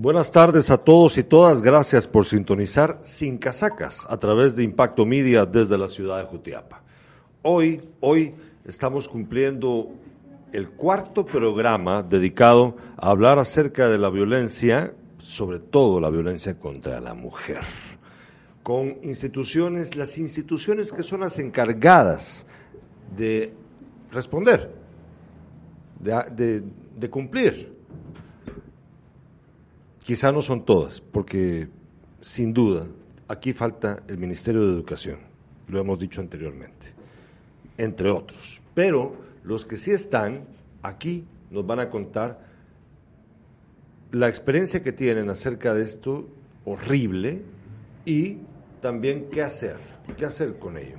Buenas tardes a todos y todas. Gracias por sintonizar Sin Casacas a través de Impacto Media desde la ciudad de Jutiapa. Hoy, hoy estamos cumpliendo el cuarto programa dedicado a hablar acerca de la violencia, sobre todo la violencia contra la mujer, con instituciones, las instituciones que son las encargadas de responder, de, de cumplir Quizá no son todas, porque sin duda aquí falta el Ministerio de Educación, lo hemos dicho anteriormente, entre otros. Pero los que sí están aquí nos van a contar la experiencia que tienen acerca de esto horrible y también qué hacer, qué hacer con ello.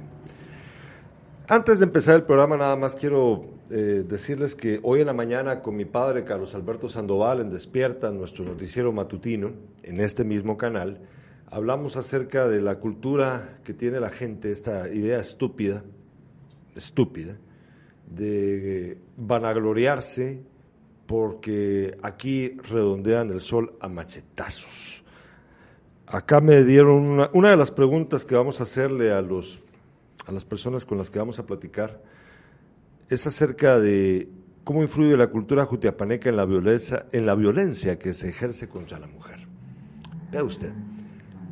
Antes de empezar el programa, nada más quiero eh, decirles que hoy en la mañana con mi padre Carlos Alberto Sandoval en Despierta, nuestro noticiero matutino, en este mismo canal, hablamos acerca de la cultura que tiene la gente, esta idea estúpida, estúpida, de vanagloriarse porque aquí redondean el sol a machetazos. Acá me dieron una, una de las preguntas que vamos a hacerle a, los, a las personas con las que vamos a platicar es acerca de cómo influye la cultura jutiapaneca en la violencia, en la violencia que se ejerce contra la mujer. Vea usted,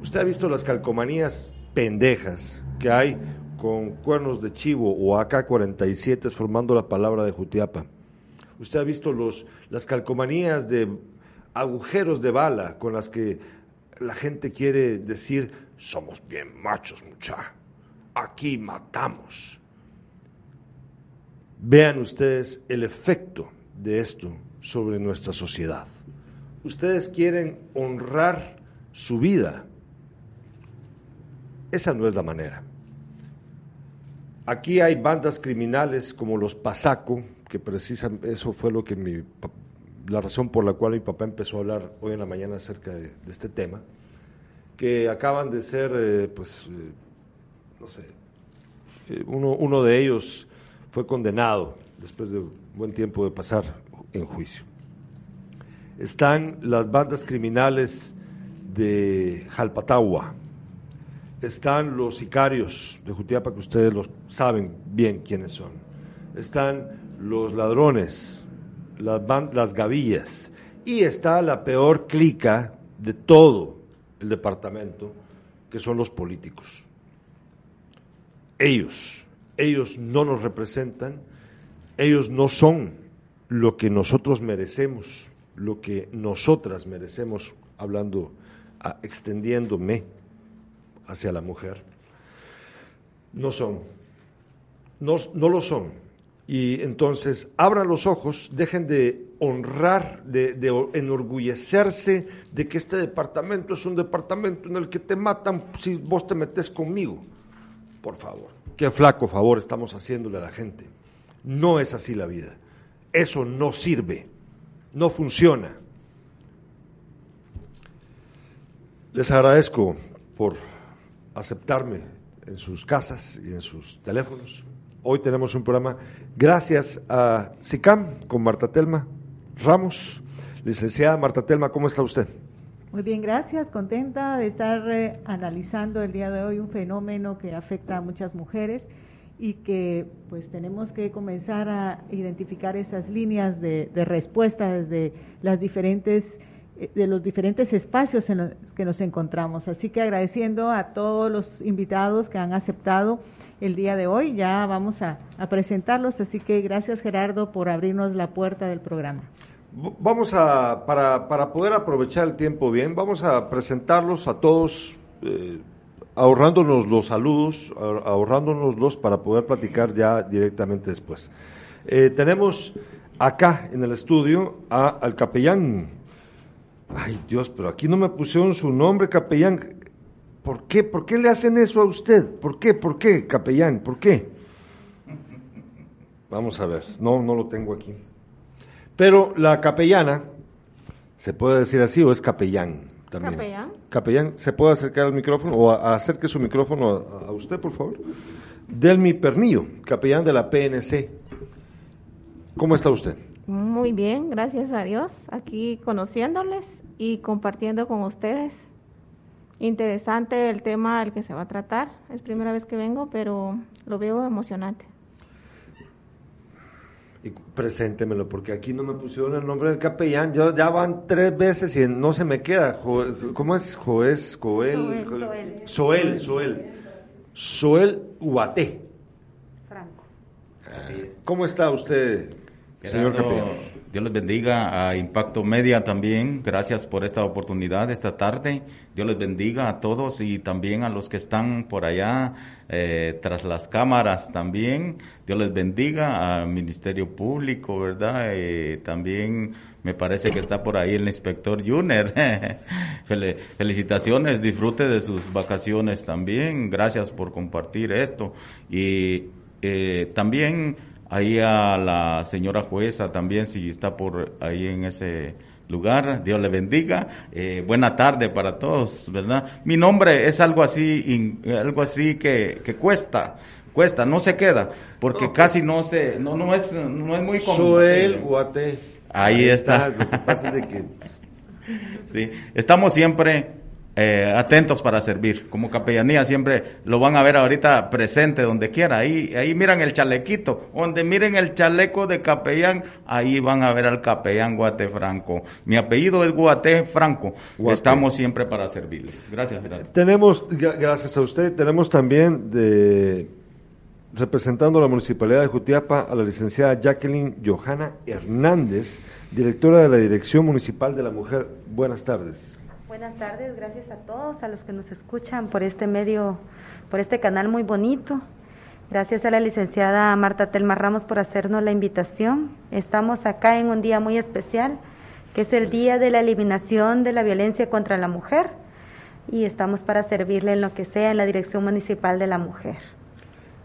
usted ha visto las calcomanías pendejas que hay con cuernos de chivo o AK-47 formando la palabra de Jutiapa. Usted ha visto los, las calcomanías de agujeros de bala con las que la gente quiere decir, somos bien machos, mucha, aquí matamos. Vean ustedes el efecto de esto sobre nuestra sociedad. Ustedes quieren honrar su vida. Esa no es la manera. Aquí hay bandas criminales como los Pasaco, que precisan, eso fue lo que la razón por la cual mi papá empezó a hablar hoy en la mañana acerca de, este tema, que acaban de ser, eh, pues, eh, no sé, eh, uno, uno de ellos fue condenado después de buen tiempo de pasar en juicio. Están las bandas criminales de Jalpatagua, están los sicarios de Jutiapa, que ustedes lo saben bien quiénes son, están los ladrones, las, las gavillas, y está la peor clica de todo el departamento, que son los políticos. Ellos ellos no nos representan, ellos no son lo que nosotros merecemos, lo que nosotras merecemos, hablando, extendiéndome hacia la mujer. No son, no, no lo son. Y entonces abran los ojos, dejen de honrar, de, de, enorgullecerse de que este departamento es un departamento en el que te matan si vos te metes conmigo. Por favor. Qué flaco favor estamos haciéndole a la gente. No es así la vida. Eso no sirve, no funciona. Les agradezco por aceptarme en sus casas y en sus teléfonos. Hoy tenemos un programa gracias a SICAM con Marta Telma Ramos. Licenciada Marta Telma, ¿cómo está usted? Muy bien, gracias. Contenta de estar eh, analizando el día de hoy un fenómeno que afecta a muchas mujeres y que pues tenemos que comenzar a identificar esas líneas de, respuesta desde las diferentes eh, de los diferentes espacios en los que nos encontramos. Así que agradeciendo a todos los invitados que han aceptado el día de hoy, ya vamos a presentarlos. Así que gracias Gerardo por abrirnos la puerta del programa. Vamos a, para, para, poder aprovechar el tiempo bien, vamos a presentarlos a todos, eh, ahorrándonos los saludos, ahorrándonos para poder platicar ya directamente después. Eh, tenemos acá en el estudio a, al capellán. Ay Dios, pero aquí no me pusieron su nombre, capellán. ¿Por qué? ¿Por qué le hacen eso a usted? ¿Por qué? ¿Por qué, capellán? ¿Por qué? Vamos a ver. No, no lo tengo aquí. Pero la capellana, se puede decir así, o es capellán también. Capellán. Capellán, ¿se puede acercar al micrófono o acerque su micrófono a, usted, por favor? Delmi Pernillo, capellán de la PNC. ¿Cómo está usted? Muy bien, gracias a Dios. Aquí conociéndoles y compartiendo con ustedes. Interesante el tema al que se va a tratar. Es primera vez que vengo, pero lo veo emocionante. Y preséntemelo, porque aquí no me pusieron el nombre del capellán. Yo, ya van tres veces y no se me queda. ¿Cómo es? Joés, Joel. Soel. Soel, Soel. Soel Ubaté. Franco. ¿Cómo está usted, señor capellán? Dios les bendiga a Impacto Media también. Gracias por esta oportunidad esta tarde. Dios les bendiga a todos y también a los que están por allá eh, tras las cámaras también. Dios les bendiga al Ministerio Público, ¿verdad? Eh, también me parece que está por ahí el inspector Juner. Felicitaciones, disfrute de sus vacaciones también. Gracias por compartir esto. Y eh, también ahí a la señora jueza también, si está por ahí en ese lugar, Dios le bendiga. Eh, buena tarde para todos, ¿verdad? Mi nombre es algo así, algo así que, que cuesta, cuesta, no se queda, porque casi no se, no, no es, no es muy común. Soel Guate. Ahí, está. sí, estamos siempre eh, atentos para servir. Como capellanía siempre lo van a ver ahorita presente donde quiera. Ahí, ahí miran el chalequito, donde miren el chaleco de capellán, ahí van a ver al capellán Guate Franco. Mi apellido es Guate Franco. Estamos siempre para servirles. Gracias, gracias. Tenemos, gracias a usted, tenemos también de representando a la Municipalidad de Jutiapa a la licenciada Jacqueline Johanna Hernández, directora de la Dirección Municipal de la Mujer. Buenas tardes. Buenas tardes, gracias a todos, a los que nos escuchan por este medio, por este canal muy bonito. Gracias a la licenciada Marta Telma Ramos por hacernos la invitación. Estamos acá en un día muy especial, que es el Día de la Eliminación de la Violencia contra la Mujer, y estamos para servirle en lo que sea en la Dirección Municipal de la Mujer.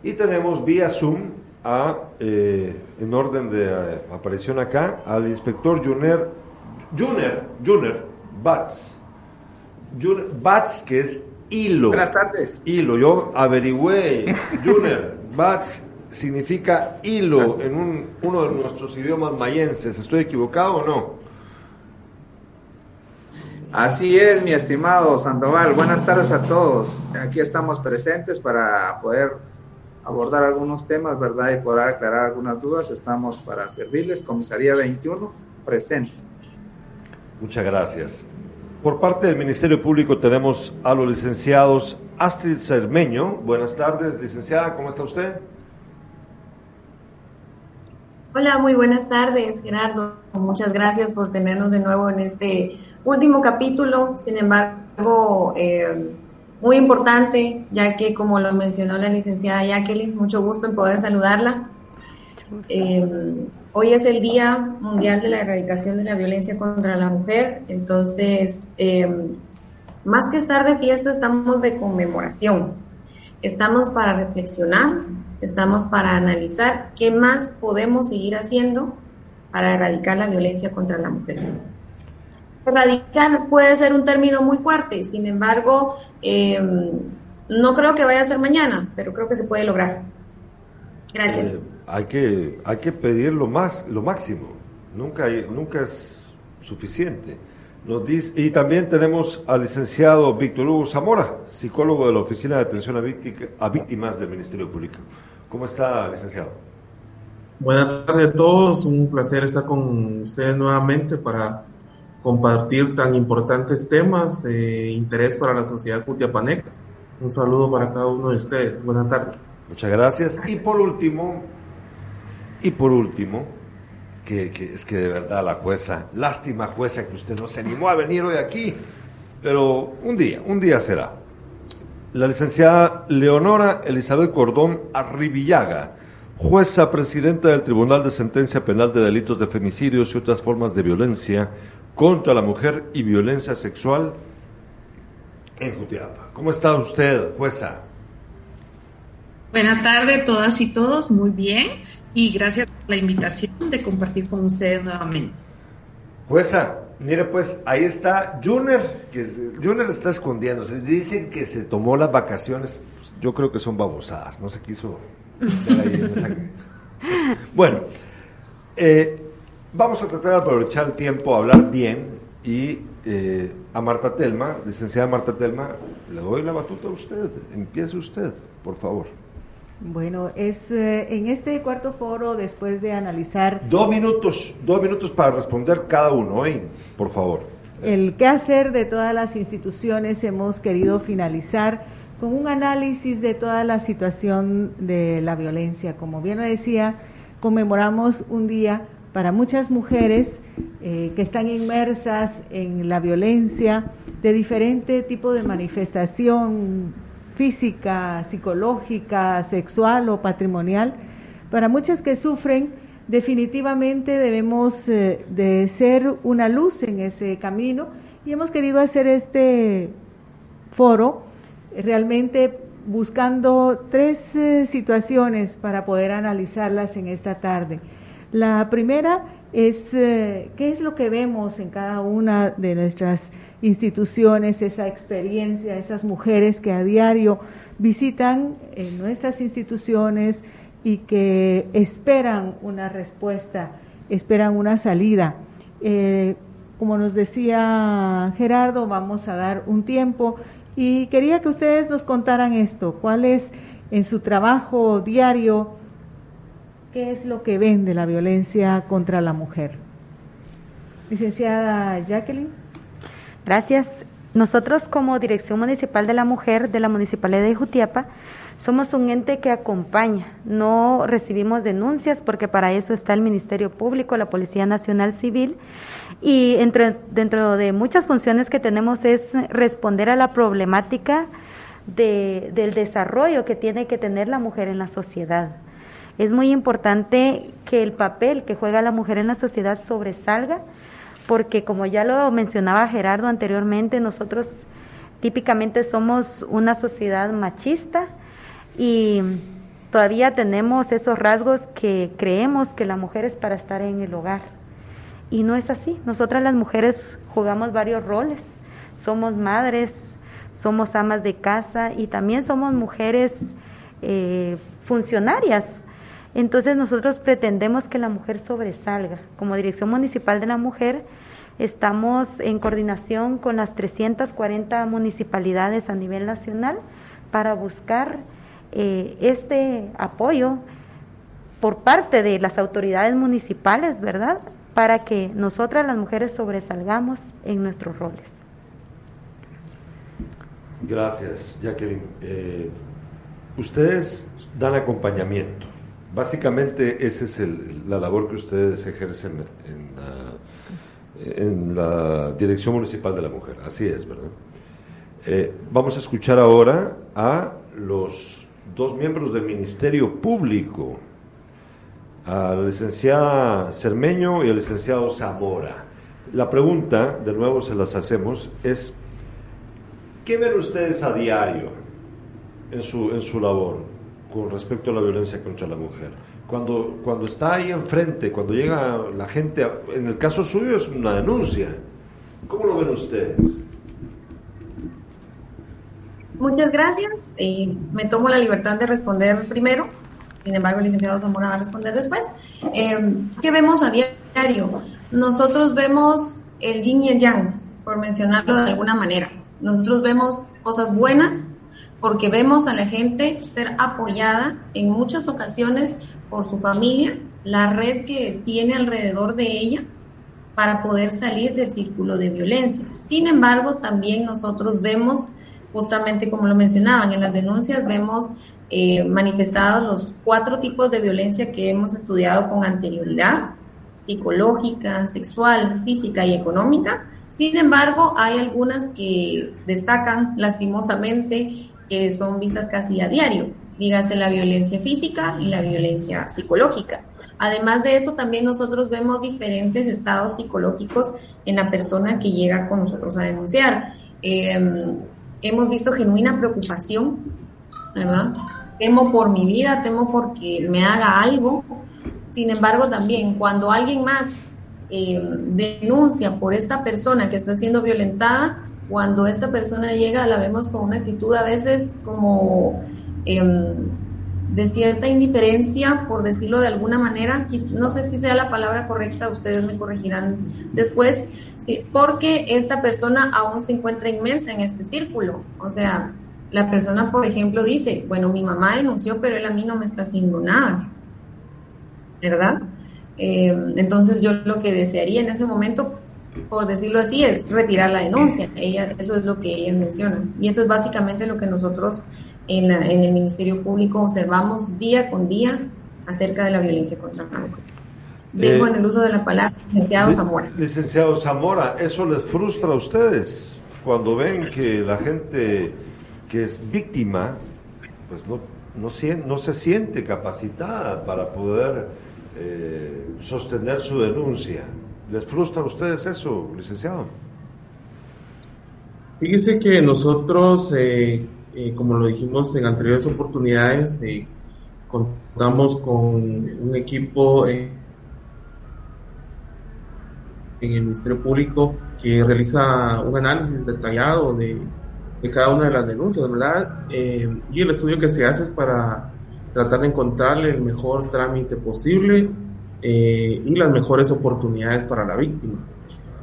Y tenemos vía Zoom a, eh, en orden de eh, aparición acá, al inspector Juner, Juner, Juner Batz. Bats, que es hilo. Buenas tardes. Hilo. Yo averigüé, Junior, Bats significa hilo en un, uno de nuestros idiomas mayenses. ¿Estoy equivocado o no? Así es, mi estimado Sandoval. Buenas tardes a todos. Aquí estamos presentes para poder abordar algunos temas, ¿verdad? Y poder aclarar algunas dudas. Estamos para servirles. Comisaría 21, presente. Muchas gracias. Por parte del Ministerio Público tenemos a los licenciados Astrid Cermeño. Buenas tardes, licenciada, ¿cómo está usted? Hola, muy buenas tardes, Gerardo. Muchas gracias por tenernos de nuevo en este último capítulo. Sin embargo, eh, muy importante, ya que como lo mencionó la licenciada Jacqueline, mucho gusto en poder saludarla. Eh, Hoy es el Día Mundial de la Erradicación de la Violencia contra la Mujer, entonces, eh, más que estar de fiesta, estamos de conmemoración. Estamos para reflexionar, estamos para analizar qué más podemos seguir haciendo para erradicar la violencia contra la mujer. Erradicar puede ser un término muy fuerte, sin embargo, eh, no creo que vaya a ser mañana, pero creo que se puede lograr. Gracias. Hay que, hay que pedir lo, más, lo máximo, nunca, nunca es suficiente. Nos dice, y también tenemos al licenciado Víctor Hugo Zamora, psicólogo de la Oficina de Atención a, Víctimas del Ministerio Público. ¿Cómo está, licenciado? Buenas tardes a todos, un placer estar con ustedes nuevamente para compartir tan importantes temas de interés para la sociedad cutiapaneca. Un saludo para cada uno de ustedes. Buenas tardes. Muchas gracias. Y por último, y por último, que, es que de verdad la jueza, lástima jueza que usted no se animó a venir hoy aquí, pero un día, un día será. La licenciada Leonora Elizabeth Cordón Arribillaga, jueza presidenta del Tribunal de Sentencia Penal de Delitos de Femicidios y otras formas de violencia contra la mujer y violencia sexual en Jutiapa. ¿Cómo está usted, jueza? Buenas tardes todas y todos, muy bien y gracias por la invitación de compartir con ustedes nuevamente. Jueza, mire pues, ahí está Juner, que Juner está escondiéndose. Dicen que se tomó las vacaciones, pues, yo creo que son babosadas, no se quiso Bueno, eh, vamos a tratar de aprovechar el tiempo a hablar bien y eh, a Marta Telma, licenciada Marta Telma, le doy la batuta a usted. Empiece usted, por favor. Bueno, es eh, en este cuarto foro, después de analizar... Dos minutos, dos minutos para responder cada uno, ¿eh? por favor. El qué hacer de todas las instituciones hemos querido finalizar con un análisis de toda la situación de la violencia. Como bien lo decía, conmemoramos un día para muchas mujeres eh, que están inmersas en la violencia de diferente tipo de manifestación física, psicológica, sexual o patrimonial. Para muchas que sufren, definitivamente debemos eh, de ser una luz en ese camino y hemos querido hacer este foro realmente buscando tres eh, situaciones para poder analizarlas en esta tarde. La primera es eh, qué es lo que vemos en cada una de nuestras instituciones, esa experiencia, esas mujeres que a diario visitan en nuestras instituciones y que esperan una respuesta, esperan una salida. Eh, como nos decía Gerardo, vamos a dar un tiempo y quería que ustedes nos contaran esto, cuál es en su trabajo diario, qué es lo que ven de la violencia contra la mujer. Licenciada Jacqueline. Gracias. Nosotros como Dirección Municipal de la Mujer de la Municipalidad de Jutiapa somos un ente que acompaña, no recibimos denuncias porque para eso está el Ministerio Público, la Policía Nacional Civil y entre, dentro de muchas funciones que tenemos es responder a la problemática de, del desarrollo que tiene que tener la mujer en la sociedad. Es muy importante que el papel que juega la mujer en la sociedad sobresalga, porque como ya lo mencionaba Gerardo anteriormente, nosotros típicamente somos una sociedad machista y todavía tenemos esos rasgos que creemos que la mujer es para estar en el hogar y no es así. Nosotras las mujeres jugamos varios roles. Somos madres, somos amas de casa y también somos mujeres eh, funcionarias. Entonces nosotros pretendemos que la mujer sobresalga. Como Dirección Municipal de la Mujer estamos en coordinación con las 340 municipalidades a nivel nacional para buscar eh, este apoyo por parte de las autoridades municipales, ¿verdad? para que nosotras las mujeres sobresalgamos en nuestros roles. Gracias, Jacqueline. Eh, ustedes dan acompañamiento. Básicamente esa es la labor que ustedes ejercen en la, Dirección Municipal de la Mujer. Así es, ¿verdad? Eh, vamos a escuchar ahora a los dos miembros del Ministerio Público a la licenciada Cermeño y al licenciado Zamora. La pregunta, de nuevo se las hacemos, es, ¿qué ven ustedes a diario en su, en su labor con respecto a la violencia contra la mujer? Cuando, cuando está ahí enfrente, cuando llega la gente, en el caso suyo es una denuncia. ¿Cómo lo ven ustedes? Muchas gracias. Eh, me tomo la libertad de responder primero sin embargo, el licenciado Zamora va a responder después. Eh, ¿Qué vemos a diario? Nosotros vemos el yin y el yang, por mencionarlo de alguna manera. Nosotros vemos cosas buenas porque vemos a la gente ser apoyada en muchas ocasiones por su familia, la red que tiene alrededor de ella para poder salir del círculo de violencia. Sin embargo, también nosotros vemos, justamente como lo mencionaban en las denuncias, vemos eh, manifestados los cuatro tipos de violencia que hemos estudiado con anterioridad, psicológica, sexual, física y económica. Sin embargo, hay algunas que destacan lastimosamente que son vistas casi a diario, dígase la violencia física y la violencia psicológica. Además de eso, también nosotros vemos diferentes estados psicológicos en la persona que llega con nosotros a denunciar. Em, hemos visto genuina preocupación, ¿verdad? temo por mi vida, temo porque me haga algo. Sin embargo, también cuando alguien más eh, denuncia por esta persona que está siendo violentada, cuando esta persona llega la vemos con una actitud a veces como em, de cierta indiferencia, por decirlo de alguna manera, no sé si sea la palabra correcta, ustedes me corregirán después, porque esta persona aún se encuentra inmensa en este círculo. O sea, la persona, por ejemplo, dice, bueno, mi mamá denunció, pero él a mí no me está haciendo nada, ¿verdad? Eh, entonces yo lo que desearía en ese momento, por decirlo así, es retirar la denuncia. Ella, eso es lo que ellas mencionan. Y eso es básicamente lo que nosotros en, el Ministerio Público observamos día con día acerca de la violencia contra la mujer. Dejo eh, en el uso de la palabra, licenciado Zamora. Licenciado Zamora, ¿eso les frustra a ustedes cuando ven que la gente que es víctima, pues no, no, no se siente capacitada para poder eh, sostener su denuncia? ¿Les frustra a ustedes eso, licenciado? Fíjese que nosotros eh, eh, como lo dijimos en anteriores oportunidades, eh, contamos con un equipo en el Ministerio Público que realiza un análisis detallado de, cada una de las denuncias, ¿verdad? Eh, y el estudio que se hace es para tratar de encontrarle el mejor trámite posible y las mejores oportunidades para la víctima.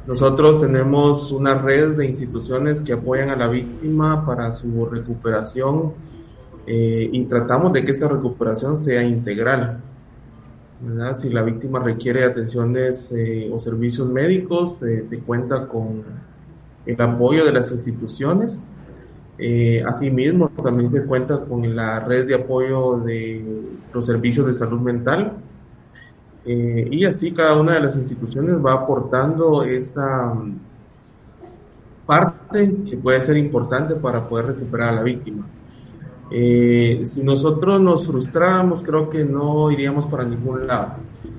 Nosotros tenemos una red de instituciones que apoyan a la víctima para su recuperación eh, y tratamos de que esta recuperación sea integral. Si la víctima requiere atenciones eh, o servicios médicos, se cuenta con el apoyo de las instituciones. Eh, asimismo, también se cuenta con la red de apoyo de los servicios de salud mental eh, y así cada una de las instituciones va aportando esa mm, parte que puede ser importante para poder recuperar a la víctima. Eh, si nosotros nos frustráramos, creo que no iríamos para ningún lado.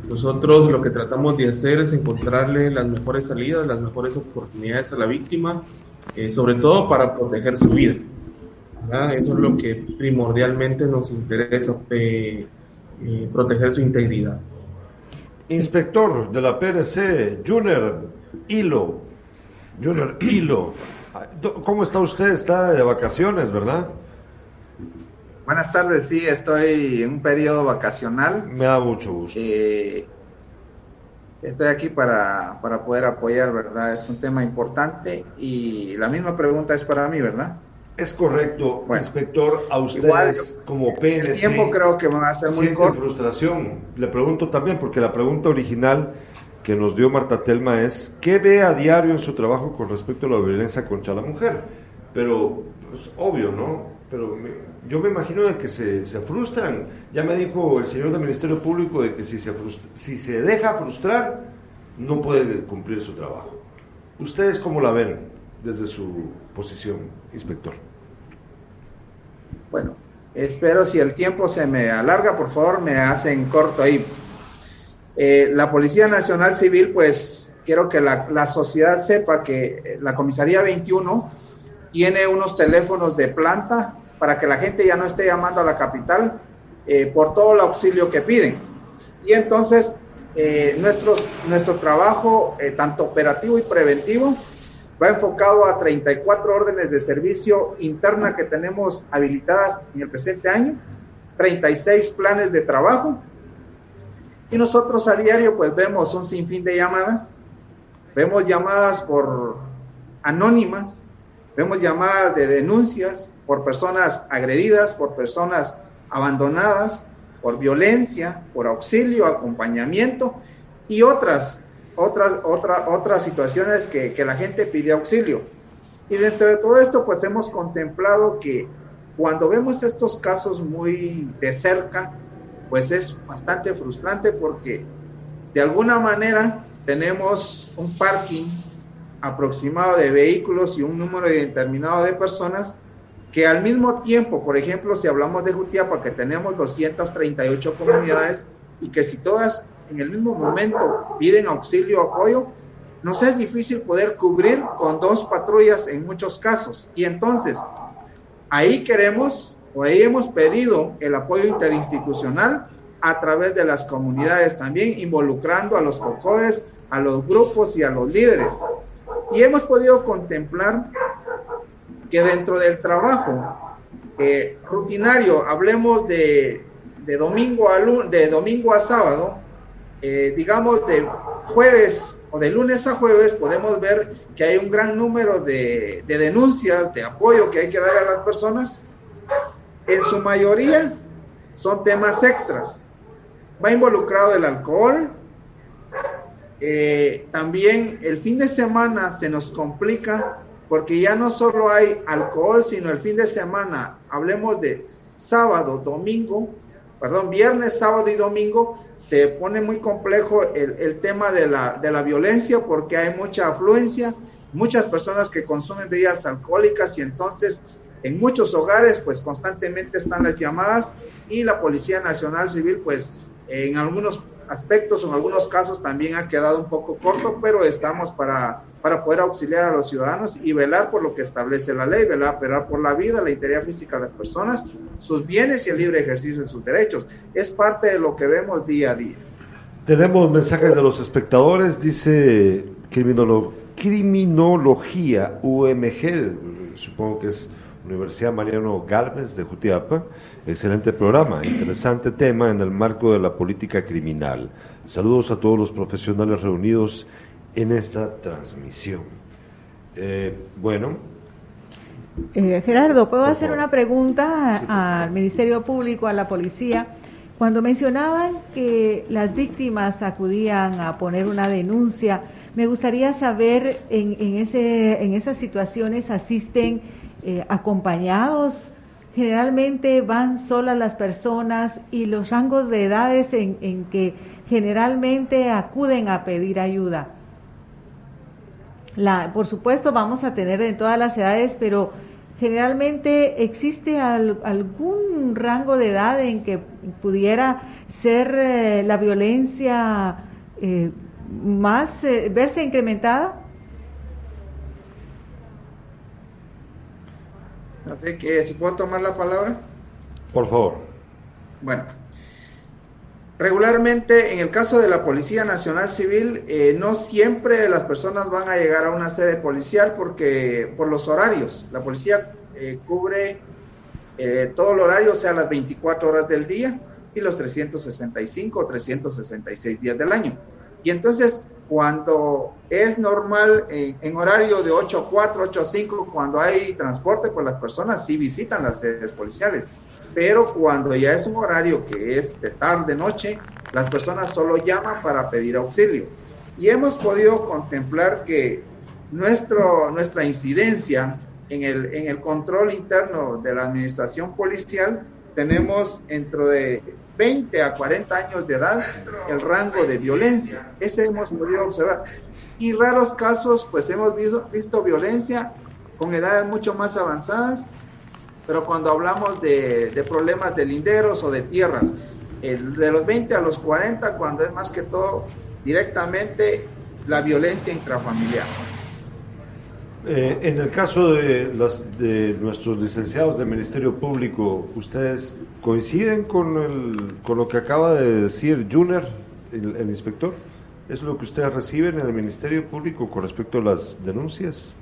Nosotros lo que tratamos de hacer es encontrarle las mejores salidas, las mejores oportunidades a la víctima, eh, sobre todo para proteger su vida. Eso es lo que primordialmente nos interesa, proteger su integridad. Inspector de la PRC, Junior Hilo. Junior Hilo. ¿Cómo está usted? Está de vacaciones, ¿verdad? Buenas tardes, sí, estoy en un periodo vacacional. Me da mucho gusto. Eh, estoy aquí para, para poder apoyar, ¿verdad? Es un tema importante y la misma pregunta es para mí, ¿verdad? Es correcto, inspector, a ustedes como PNC. El tiempo creo que va a ser muy corto. frustración. Le pregunto también, porque la pregunta original que nos dio Marta Telma es, ¿qué ve a diario en su trabajo con respecto a la violencia contra la mujer? Pero, pues, obvio, ¿no? Pero yo me imagino de que se, se, frustran. Ya me dijo el señor del Ministerio Público de que si se, si se deja frustrar, no puede cumplir su trabajo. ¿Ustedes cómo la ven desde su posición, inspector? Bueno, espero si el tiempo se me alarga, por favor, me hacen corto ahí. Eh, la Policía Nacional Civil, pues quiero que la, sociedad sepa que la Comisaría 21 tiene unos teléfonos de planta para que la gente ya no esté llamando a la capital eh, por todo el auxilio que piden. Y entonces, eh, nuestro trabajo, tanto operativo y preventivo, va enfocado a 34 órdenes de servicio interna que tenemos habilitadas en el presente año, 36 planes de trabajo. Y nosotros a diario pues vemos un sinfín de llamadas, vemos llamadas por anónimas, vemos llamadas de denuncias por personas agredidas, por personas abandonadas, por violencia, por auxilio, acompañamiento y otras otras, otra, otras situaciones que, que la gente pide auxilio. Y dentro de todo esto, pues hemos contemplado que cuando vemos estos casos muy de cerca, pues es bastante frustrante porque de alguna manera tenemos un parking aproximado de vehículos y un número determinado de personas que al mismo tiempo, por ejemplo, si hablamos de Jutiapa, que tenemos 238 comunidades y que si todas en el mismo momento piden auxilio, apoyo, nos es difícil poder cubrir con dos patrullas en muchos casos. Y entonces, ahí queremos o ahí hemos pedido el apoyo interinstitucional a través de las comunidades también, involucrando a los COCODES, a los grupos y a los líderes. Y hemos podido contemplar que dentro del trabajo eh, rutinario, hablemos de de domingo a, de domingo a sábado, eh, digamos de jueves o de lunes a jueves, podemos ver que hay un gran número de, de denuncias, de apoyo que hay que dar a las personas. En su mayoría son temas extras. Va involucrado el alcohol, eh, también el fin de semana se nos complica porque ya no solo hay alcohol, sino el fin de semana, hablemos de sábado, domingo, perdón, viernes, sábado y domingo, se pone muy complejo el, tema de la, de la violencia porque hay mucha afluencia, muchas personas que consumen bebidas alcohólicas y entonces en muchos hogares pues constantemente están las llamadas y la Policía Nacional Civil pues en algunos aspectos o en algunos casos también ha quedado un poco corto, pero estamos para, para poder auxiliar a los ciudadanos y velar por lo que establece la ley, velar, velar por la vida, la integridad física de las personas, sus bienes y el libre ejercicio de sus derechos. Es parte de lo que vemos día a día. Tenemos mensajes de los espectadores, dice Criminología UMG, supongo que es Universidad Mariano Galvez de Jutiapa. Excelente programa, interesante tema en el marco de la política criminal. Saludos a todos los profesionales reunidos en esta transmisión. Eh, bueno. Eh, Gerardo, ¿puedo hacer una pregunta al Ministerio Público, a la policía? Cuando mencionaban que las víctimas acudían a poner una denuncia, me gustaría saber en, en, ese, en esas situaciones asisten eh, acompañados, generalmente van solas las personas y los rangos de edades en, en que generalmente acuden a pedir ayuda. La, por supuesto vamos a tener en todas las edades, pero generalmente existe algún rango de edad en que pudiera ser eh, la violencia eh, más verse incrementada. Así que, si puedo tomar la palabra. Por favor. Bueno, regularmente en el caso de la Policía Nacional Civil, eh, no siempre las personas van a llegar a una sede policial porque por los horarios. La policía eh, cubre eh, todo el horario, sea, las 24 horas del día y los 365 o 366 días del año. Y entonces cuando es normal en, horario de 8 a 4, 8 a 5, cuando hay transporte, pues las personas sí visitan las sedes policiales. Pero cuando ya es un horario que es de tarde, noche, las personas solo llaman para pedir auxilio. Y hemos podido contemplar que nuestro, nuestra incidencia en el, en el control interno de la administración policial tenemos dentro de 20 a 40 años de edad el rango de violencia. Ese hemos podido observar. Y raros casos, pues hemos visto, visto violencia con edades mucho más avanzadas, pero cuando hablamos de, problemas de linderos o de tierras, el, de los 20 a los 40, cuando es más que todo directamente la violencia intrafamiliar. Eh, en el caso de, los, de nuestros licenciados del Ministerio Público, ¿ustedes coinciden con, el, con lo que acaba de decir Juner, el, inspector? ¿Es lo que ustedes reciben en el Ministerio Público con respecto a las denuncias?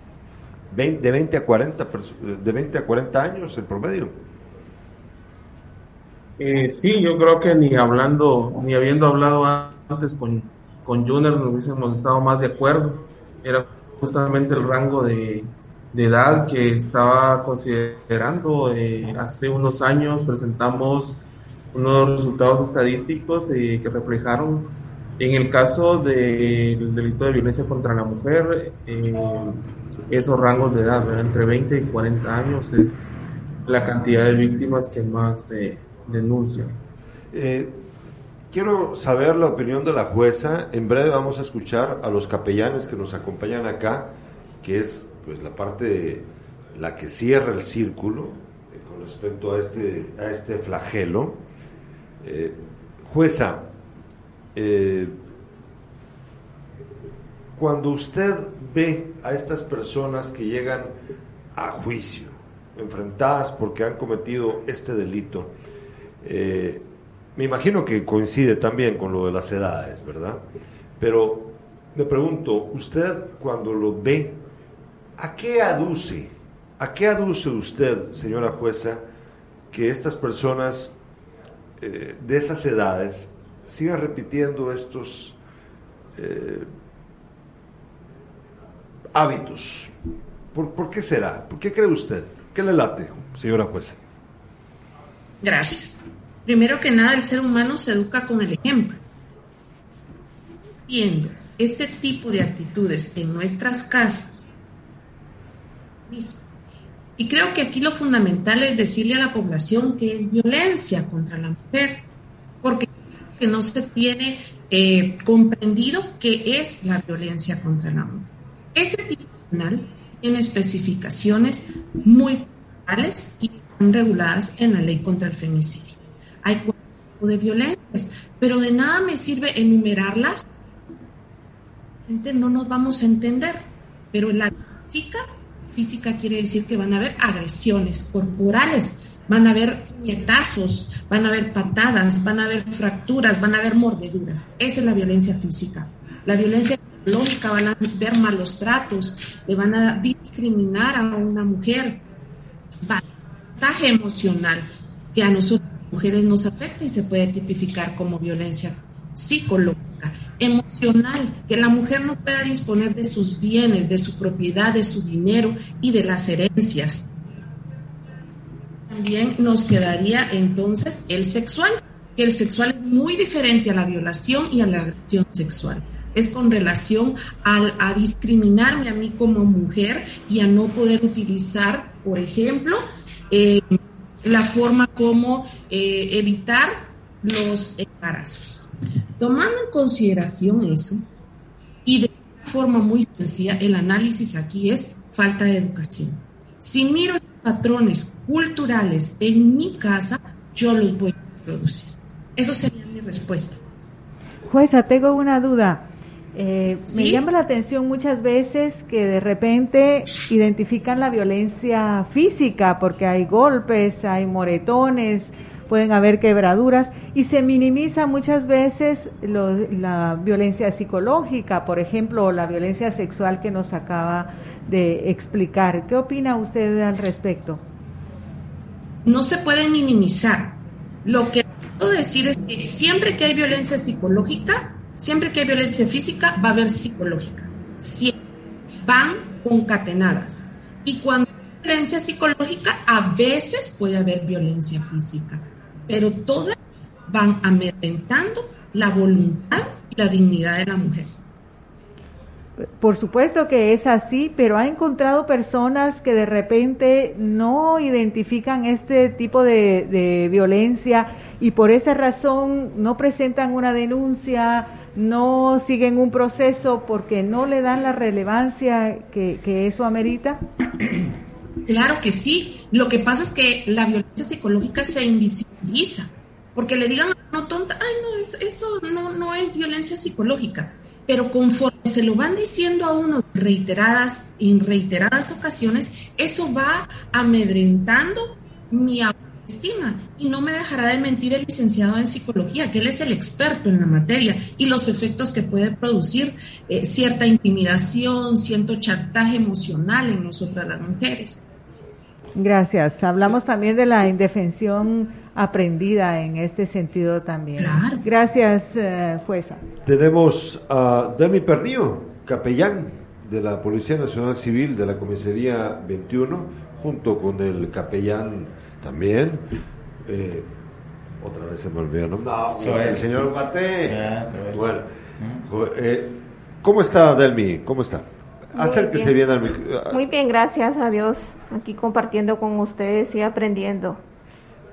De, 20 a 40, de 20 a 40 años el promedio. Eh, sí, yo creo que ni hablando, ni habiendo hablado antes con, con Juner nos hubiésemos estado más de acuerdo. Era justamente el rango de, edad que estaba considerando. Eh, hace unos años presentamos unos resultados estadísticos eh, que reflejaron en el caso del delito de violencia contra la mujer, esos rangos de edad, entre 20 y 40 años, es la cantidad de víctimas que más denuncian. Quiero saber la opinión de la jueza. En breve vamos a escuchar a los capellanes que nos acompañan acá, que es pues la parte la que cierra el círculo eh, con respecto a este a este flagelo. Eh, jueza, eh, cuando usted ve a estas personas que llegan a juicio, enfrentadas porque han cometido este delito, me imagino que coincide también con lo de las edades, ¿verdad? Pero me pregunto, usted cuando lo ve, ¿a qué aduce? ¿A qué aduce usted, señora jueza, que estas personas eh, de esas edades sigan repitiendo estos eh, hábitos. ¿Por, ¿Por qué será? ¿Por qué cree usted? ¿Qué le late, señora jueza? Gracias. Primero que nada, el ser humano se educa con el ejemplo. Viendo ese tipo de actitudes en nuestras casas. Y creo que aquí lo fundamental es decirle a la población que es violencia contra la mujer, porque que no se tiene eh, comprendido qué es la violencia contra la mujer. Ese tipo penal tiene especificaciones muy puntuales y reguladas en la ley contra el femicidio. Hay cuatro tipos de violencias, pero de nada me sirve enumerarlas. No nos vamos a entender, pero la física, física quiere decir que van a haber agresiones corporales, van a haber puñetazos, van a haber patadas, van a haber fracturas, van a haber mordeduras. Esa es la violencia física. La violencia psicológica van a ver malos tratos, le van a discriminar a una mujer. Vantaje emocional que a nosotros mujeres nos afecta y se puede tipificar como violencia psicológica emocional, que la mujer no pueda disponer de sus bienes, de su propiedad, de su dinero y de las herencias. También nos quedaría entonces el sexual, que el sexual es muy diferente a la violación y a la agresión sexual. Es con relación a discriminarme a mí como mujer y a no poder utilizar, por ejemplo, eh, la forma como eh, evitar los embarazos. Tomando en consideración eso, y de forma muy sencilla, el análisis aquí es falta de educación. Si miro patrones culturales en mi casa, yo los voy a producir. Eso sería mi respuesta. Jueza, tengo una duda. Eh, me llama la atención muchas veces que de repente identifican la violencia física porque hay golpes, hay moretones, pueden haber quebraduras y se minimiza muchas veces la violencia psicológica, por ejemplo, o la violencia sexual que nos acaba de explicar. ¿Qué opina usted al respecto? No se puede minimizar. Lo que puedo decir es que siempre que hay violencia psicológica, siempre que hay violencia física, va a haber psicológica. Siempre van concatenadas. Y cuando hay violencia psicológica, a veces puede haber violencia física pero todas van amedrentando la voluntad y la dignidad de la mujer. Por supuesto que es así, pero ha encontrado personas que de repente no identifican este tipo de, violencia y por esa razón no presentan una denuncia, no siguen un proceso porque no le dan la relevancia que, eso amerita. Claro que sí. Lo que pasa es que la violencia psicológica se invisibiliza. Porque le digan no tonta, ay, no, eso no, no es violencia psicológica. Pero conforme se lo van diciendo a uno reiteradas, en reiteradas ocasiones, eso va amedrentando mi autoestima. Y no me dejará de mentir el licenciado en psicología, que él es el experto en la materia y los efectos que puede producir eh, cierta intimidación, cierto chantaje emocional en nosotras las mujeres. Gracias. Hablamos también de la indefensión aprendida en este sentido también. Gracias, eh, jueza. Tenemos a Demi Pernillo, capellán de la Policía Nacional Civil de la Comisaría 21, junto con el capellán también. Eh, otra vez se me olvidó, ¿no? no el señor Mate. bueno, eh, ¿cómo está, Delmi? ¿Cómo está? Acérquese bien. al micrófono. Muy bien, gracias a Dios. Aquí compartiendo con ustedes y aprendiendo.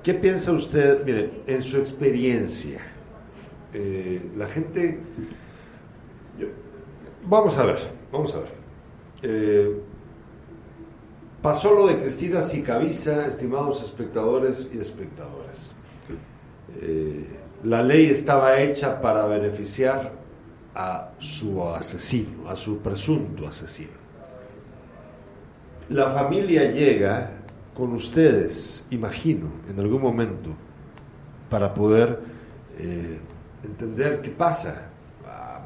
¿Qué piensa usted, mire, en su experiencia? Eh, la gente... vamos a ver, vamos a ver. Eh, pasó lo de Cristina Sicaviza, estimados espectadores y espectadoras. Eh, la ley estaba hecha para beneficiar a su asesino, a su presunto asesino. La familia llega con ustedes, imagino, en algún momento, para poder eh, entender qué pasa.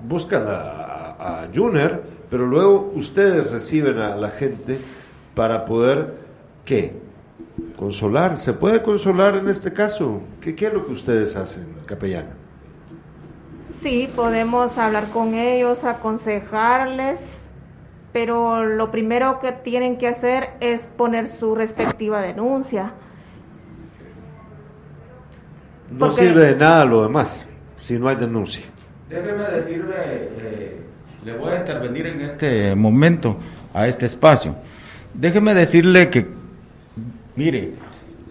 Buscan a, a, Juner, pero luego ustedes reciben a la gente para poder, ¿qué? Consolar, ¿se puede consolar en este caso? ¿Qué, qué es lo que ustedes hacen, capellana? Sí, podemos hablar con ellos, aconsejarles, pero lo primero que tienen que hacer es poner su respectiva denuncia. No Porque- sirve de nada lo demás si no hay denuncia. Déjeme decirle, eh, le voy a intervenir en este momento a este espacio. Déjeme decirle que, mire,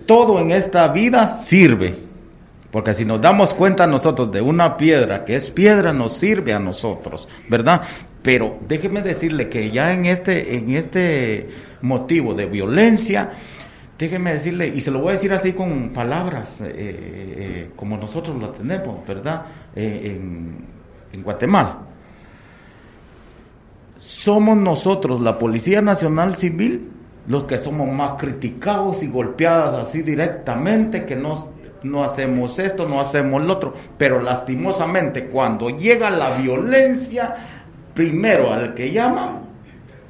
todo en esta vida sirve. Porque si nos damos cuenta nosotros de una piedra que es piedra, nos sirve a nosotros, ¿verdad? Pero déjeme decirle que ya en este, en este motivo de violencia, déjeme decirle, y se lo voy a decir así con palabras, eh, eh, como nosotros la tenemos, ¿verdad? Eh, en, en Guatemala. Somos nosotros, la Policía Nacional Civil, los que somos más criticados y golpeados así directamente, que no, no hacemos esto, no hacemos lo otro. Pero lastimosamente, cuando llega la violencia, primero al que llama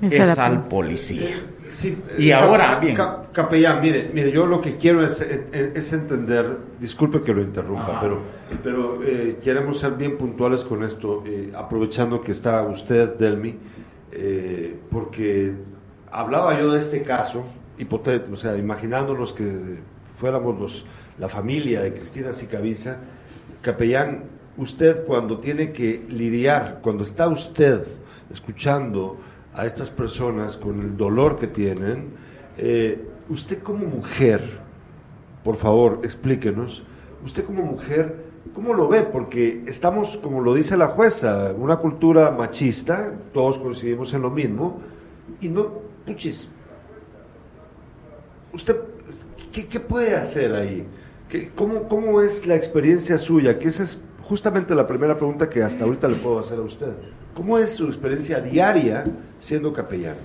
Es al pol- policía. Sí, Y eh, ahora, bien. cap- capellán, mire, mire, yo lo que quiero es, eh, es entender, disculpe que lo interrumpa, Ajá. pero, pero eh, queremos ser bien puntuales con esto, eh, aprovechando que está usted, Delmi, eh, porque hablaba yo de este caso, hipotético, o sea, imaginándonos que fuéramos los, la familia de Cristina Sicaviza, capellán, usted cuando tiene que lidiar, cuando está usted escuchando a estas personas con el dolor que tienen, eh, usted como mujer, por favor, explíquenos, usted como mujer, ¿cómo lo ve? Porque estamos, como lo dice la jueza, una cultura machista, todos coincidimos en lo mismo, y no, puchis, ¿usted qué, qué puede hacer ahí? ¿Qué- cómo, ¿Cómo es la experiencia suya? Que esa es justamente la primera pregunta que hasta ahorita le puedo hacer a usted. ¿Cómo es su experiencia diaria siendo capellán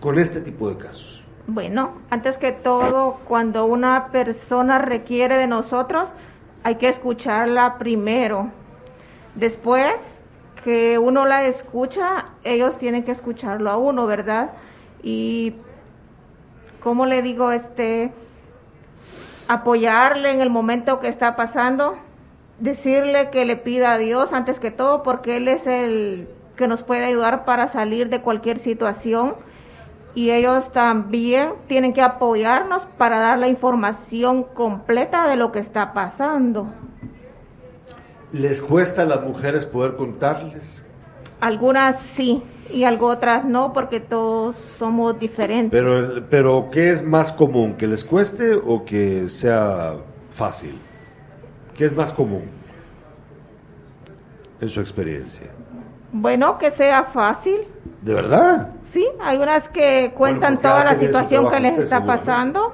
con este tipo de casos? Bueno, antes que todo, cuando una persona requiere de nosotros, hay que escucharla primero. Después que uno la escucha, ellos tienen que escucharlo a uno, ¿verdad? Y, ¿cómo le digo? Este, apoyarle en el momento que está pasando, decirle que le pida a Dios antes que todo, porque Él es el que nos puede ayudar para salir de cualquier situación y ellos también tienen que apoyarnos para dar la información completa de lo que está pasando. ¿Les cuesta a las mujeres poder contarles? Algunas sí y algo otras no porque todos somos diferentes. Pero, pero ¿qué es más común? ¿Que les cueste o que sea fácil? ¿Qué es más común en su experiencia? Bueno, que sea fácil. ¿De verdad? Sí, hay unas que cuentan toda la situación que les está pasando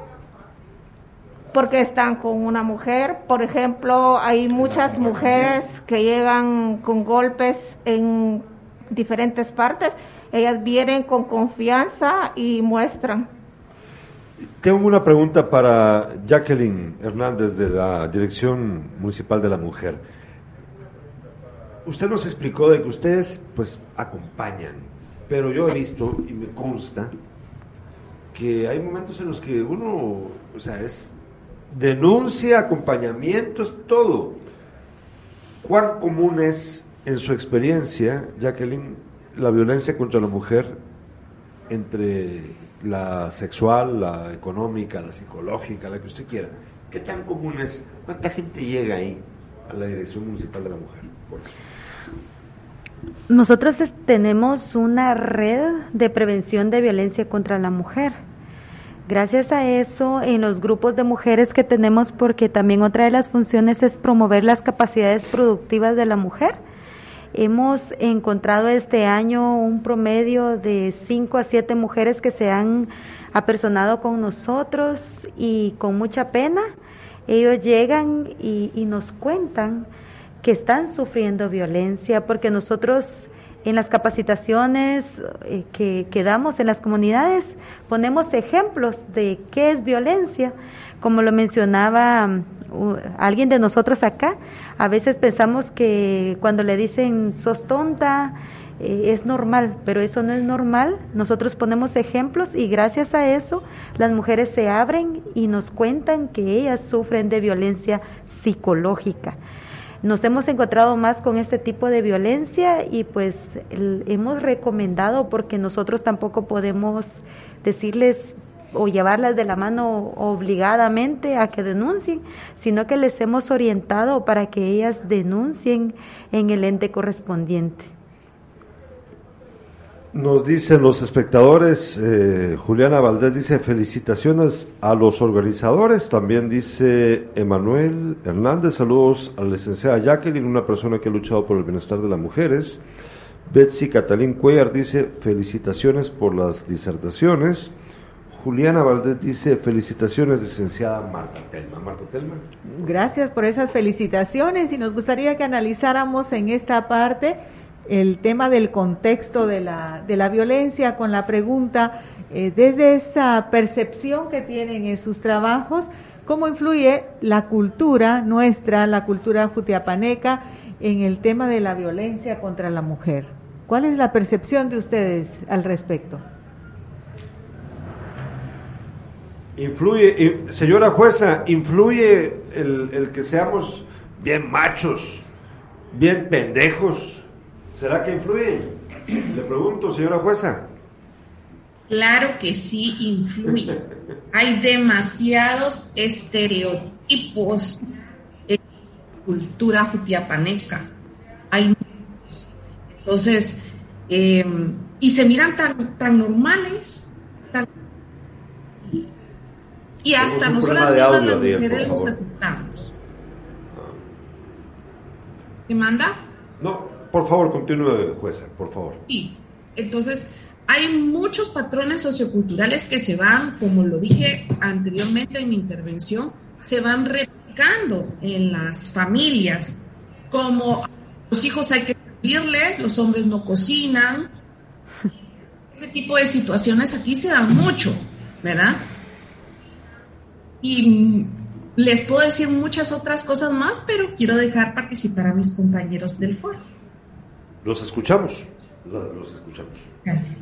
porque están con una mujer. Por ejemplo, hay muchas mujeres que llegan con golpes en diferentes partes. Ellas vienen con confianza y muestran. Tengo una pregunta para Jacqueline Hernández de la Dirección Municipal de la Mujer. Usted nos explicó de que ustedes pues acompañan, pero yo he visto y me consta que hay momentos en los que uno, o sea, es denuncia, acompañamiento, es todo. ¿Cuán común es en su experiencia, Jacqueline, la violencia contra la mujer entre la sexual, la económica, la psicológica, la que usted quiera? ¿Qué tan común es? ¿Cuánta gente llega ahí a la Dirección Municipal de la Mujer? Por ejemplo? Nosotros tenemos una red de prevención de violencia contra la mujer. Gracias a eso, en los grupos de mujeres que tenemos, porque también otra de las funciones es promover las capacidades productivas de la mujer, hemos encontrado este año un promedio de 5 a 7 mujeres que se han apersonado con nosotros y con mucha pena, ellos llegan y, y nos cuentan que están sufriendo violencia, porque nosotros en las capacitaciones eh, que, damos en las comunidades ponemos ejemplos de qué es violencia. Como lo mencionaba mm, alguien de nosotros acá, a veces pensamos que cuando le dicen sos tonta, eh, es normal, pero eso no es normal. Nosotros ponemos ejemplos y gracias a eso las mujeres se abren y nos cuentan que ellas sufren de violencia psicológica. Nos hemos encontrado más con este tipo de violencia y pues hemos recomendado porque nosotros tampoco podemos decirles o llevarlas de la mano obligadamente a que denuncien, sino que les hemos orientado para que ellas denuncien en el ente correspondiente. Nos dicen los espectadores, eh, Juliana Valdés dice felicitaciones a los organizadores, también dice Emanuel Hernández, saludos a la licenciada Jacqueline, una persona que ha luchado por el bienestar de las mujeres. Betsy Catalín Cuellar dice felicitaciones por las disertaciones. Juliana Valdés dice felicitaciones, licenciada Marta Telma. Marta Telma. Gracias por esas felicitaciones y nos gustaría que analizáramos en esta parte el tema del contexto de la, de la violencia con la pregunta, eh, desde esa percepción que tienen en sus trabajos, cómo influye la cultura nuestra, la cultura jutiapaneca, en el tema de la violencia contra la mujer. ¿Cuál es la percepción de ustedes al respecto? Influye, señora jueza, influye el, el que seamos bien machos, bien pendejos, ¿Será que influye? Le pregunto, señora jueza. Claro que sí influye. Hay demasiados estereotipos en la cultura jutiapaneca. Hay entonces, eh, y se miran tan, tan normales, y hasta nosotros mismas las mujeres los aceptamos. ¿Qué manda? No, por favor, continúe, jueza, por favor. Sí, entonces hay muchos patrones socioculturales que se van, como lo dije anteriormente en mi intervención, se van replicando en las familias, como los hijos hay que servirles, los hombres no cocinan. Ese tipo de situaciones aquí se dan mucho, ¿verdad? Y les puedo decir muchas otras cosas más, pero quiero dejar participar a mis compañeros del foro. Los escuchamos. Los escuchamos. Gracias.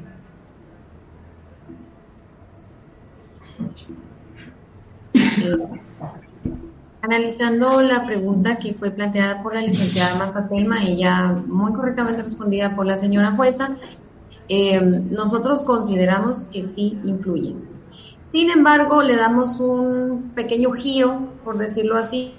Analizando la pregunta que fue planteada por la licenciada Marta Telma, ella muy correctamente respondida por la señora jueza, eh, nosotros consideramos que sí influye. Sin embargo, le damos un pequeño giro, por decirlo así,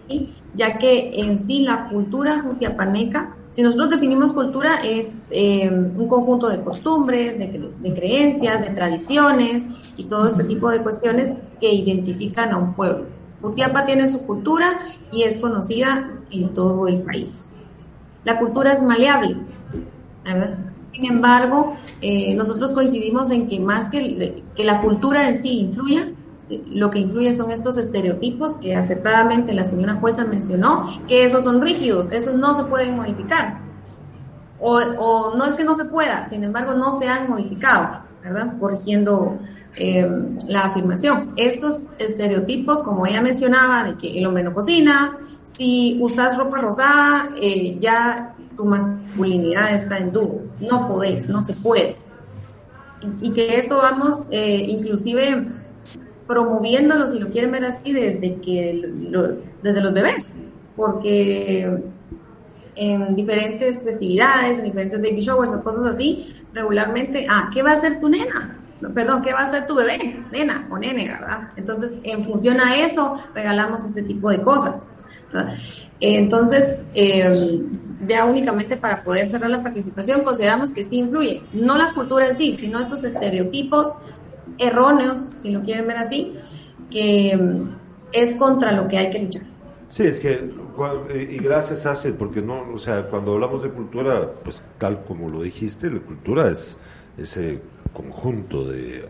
ya que en sí la cultura jutiapaneca si nosotros definimos cultura es eh, un conjunto de costumbres, de, creencias, de tradiciones y todo este tipo de cuestiones que identifican a un pueblo. Utiapa tiene su cultura y es conocida en todo el país. La cultura es maleable. Sin embargo, eh, nosotros coincidimos en que más que, que la cultura en sí influya, lo que influye son estos estereotipos que acertadamente la señora jueza mencionó, que esos son rígidos, esos no se pueden modificar. O, no es que no se pueda, sin embargo no se han modificado, ¿verdad? Corrigiendo eh, la afirmación. Estos estereotipos, como ella mencionaba, de que el hombre no cocina, si usas ropa rosada, eh, ya tu masculinidad está en duro, no podés, no se puede. Y, que esto vamos, eh, inclusive promoviéndolo, si lo quieren ver así, desde, que desde los bebés, porque en diferentes festividades, en diferentes baby showers o cosas así, regularmente, ah, ¿qué va a hacer tu nena? perdón, ¿qué va a hacer tu bebé? Nena o nene, ¿verdad? Entonces, en función a eso, regalamos este tipo de cosas. Entonces, eh, ya únicamente para poder cerrar la participación, consideramos que sí influye, no la cultura en sí, sino estos estereotipos erróneos, si lo quieren ver así, que mm, es contra lo que hay que luchar. Sí, es que, y gracias Acid, porque no, o sea, cuando hablamos de cultura, pues tal como lo dijiste, la cultura es ese conjunto de eh,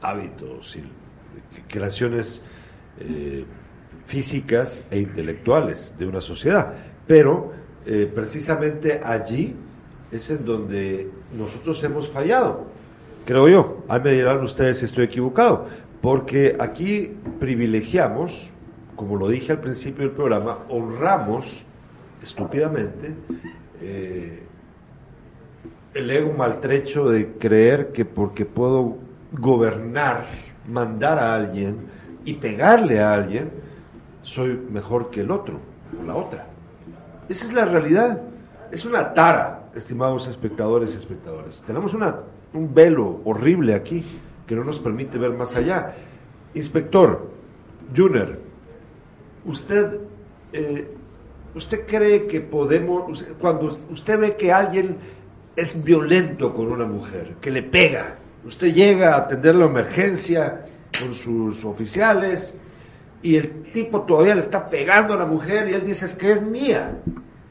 hábitos y creaciones eh, físicas e intelectuales de una sociedad, pero eh, precisamente allí es en donde nosotros hemos fallado creo yo. Ahí me dirán ustedes si estoy equivocado, porque aquí privilegiamos, como lo dije al principio del programa, honramos estúpidamente eh, el ego maltrecho de creer que porque puedo gobernar, mandar a alguien y pegarle a alguien, soy mejor que el otro o la otra. Esa es la realidad. Es una tara, estimados espectadores y espectadoras. Tenemos una, un velo horrible aquí que no nos permite ver más allá. Inspector, Juner, usted, eh, ¿usted cree que podemos, cuando usted ve que alguien es violento con una mujer, que le pega, usted llega a atender la emergencia con sus oficiales y el tipo todavía le está pegando a la mujer y él dice es que es mía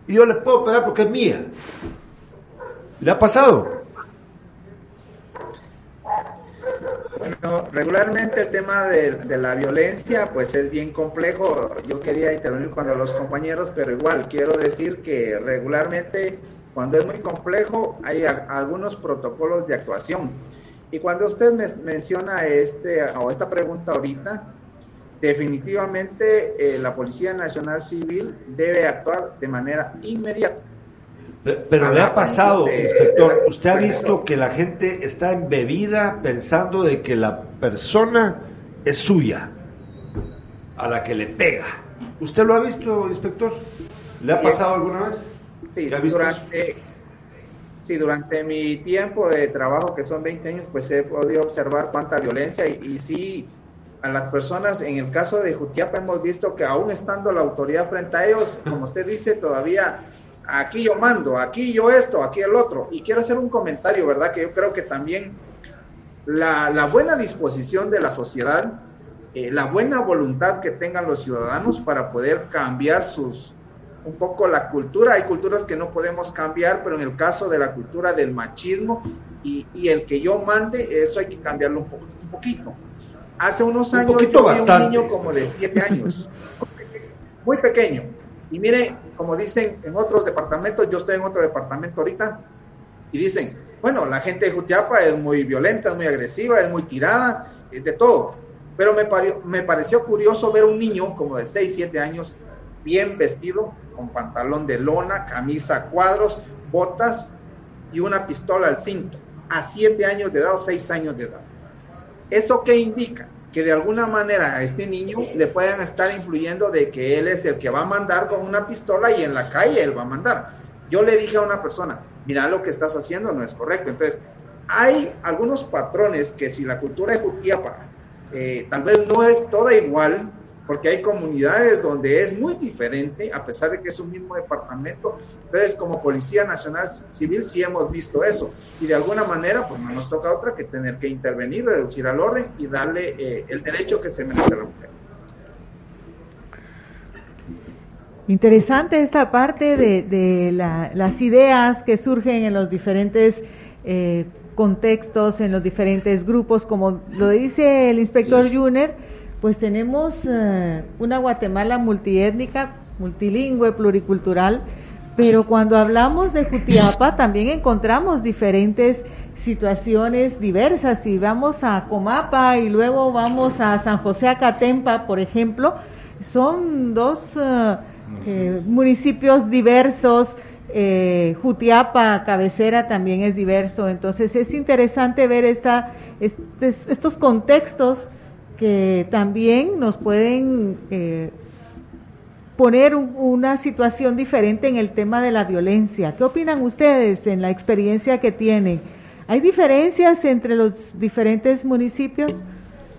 y yo le puedo pegar porque es mía. ¿Le ha pasado? Bueno, regularmente el tema de, la violencia pues es bien complejo. Yo quería intervenir cuando los compañeros, pero igual quiero decir que regularmente cuando es muy complejo hay algunos protocolos de actuación. Y cuando usted me menciona este o esta pregunta ahorita, definitivamente eh, la Policía Nacional Civil debe actuar de manera inmediata. Pero, le ha pasado, inspector, usted ha visto que la gente está embebida pensando de que la persona es suya, a la que le pega. ¿Usted lo ha visto, inspector? ¿Le ha pasado alguna vez? Sí, durante, sí, durante mi tiempo de trabajo, que son 20 años, pues he podido observar cuánta violencia y, y sí a las personas, en el caso de Jutiapa hemos visto que aún estando la autoridad frente a ellos, como usted dice, todavía aquí yo mando, aquí yo esto, aquí el otro. Y quiero hacer un comentario, ¿verdad? Que yo creo que también la, buena disposición de la sociedad, eh, la buena voluntad que tengan los ciudadanos para poder cambiar sus, un poco la cultura. Hay culturas que no podemos cambiar, pero en el caso de la cultura del machismo y, y el que yo mande, eso hay que cambiarlo un, un poquito. Hace unos años yo vi un niño como de siete años, muy pequeño. Y mire, como dicen en otros departamentos, yo estoy en otro departamento ahorita, y dicen, bueno, la gente de Jutiapa es muy violenta, es muy agresiva, es muy tirada, es de todo. Pero me, me pareció curioso ver un niño como de 6, 7 años, bien vestido, con pantalón de lona, camisa cuadros, botas y una pistola al cinto, a 7 años de edad o 6 años de edad. ¿Eso qué indica? Que de alguna manera a este niño le puedan estar influyendo de que él es el que va a mandar con una pistola y en la calle él va a mandar. Yo le dije a una persona, mira lo que estás haciendo no es correcto. Entonces, hay algunos patrones que si la cultura de Jutiapa eh, tal vez no es toda igual, porque hay comunidades donde es muy diferente, a pesar de que es un mismo departamento. Entonces, como Policía Nacional Civil sí hemos visto eso. Y de alguna manera, pues no nos toca otra que tener que intervenir, reducir al orden y darle eh, el derecho que se merece a la mujer. Interesante esta parte de, las ideas que surgen en los diferentes eh, contextos, en los diferentes grupos, como lo dice el inspector Juner pues tenemos eh, una Guatemala multiétnica, multilingüe, pluricultural, pero cuando hablamos de Jutiapa también encontramos diferentes situaciones diversas. Si vamos a Comapa y luego vamos a San José Acatempa, por ejemplo, son dos eh, eh, municipios diversos. Jutiapa, cabecera, también es diverso. Entonces es interesante ver esta, estos contextos que también nos pueden eh, poner una situación diferente en el tema de la violencia. ¿Qué opinan ustedes en la experiencia que tienen? ¿Hay diferencias entre los diferentes municipios?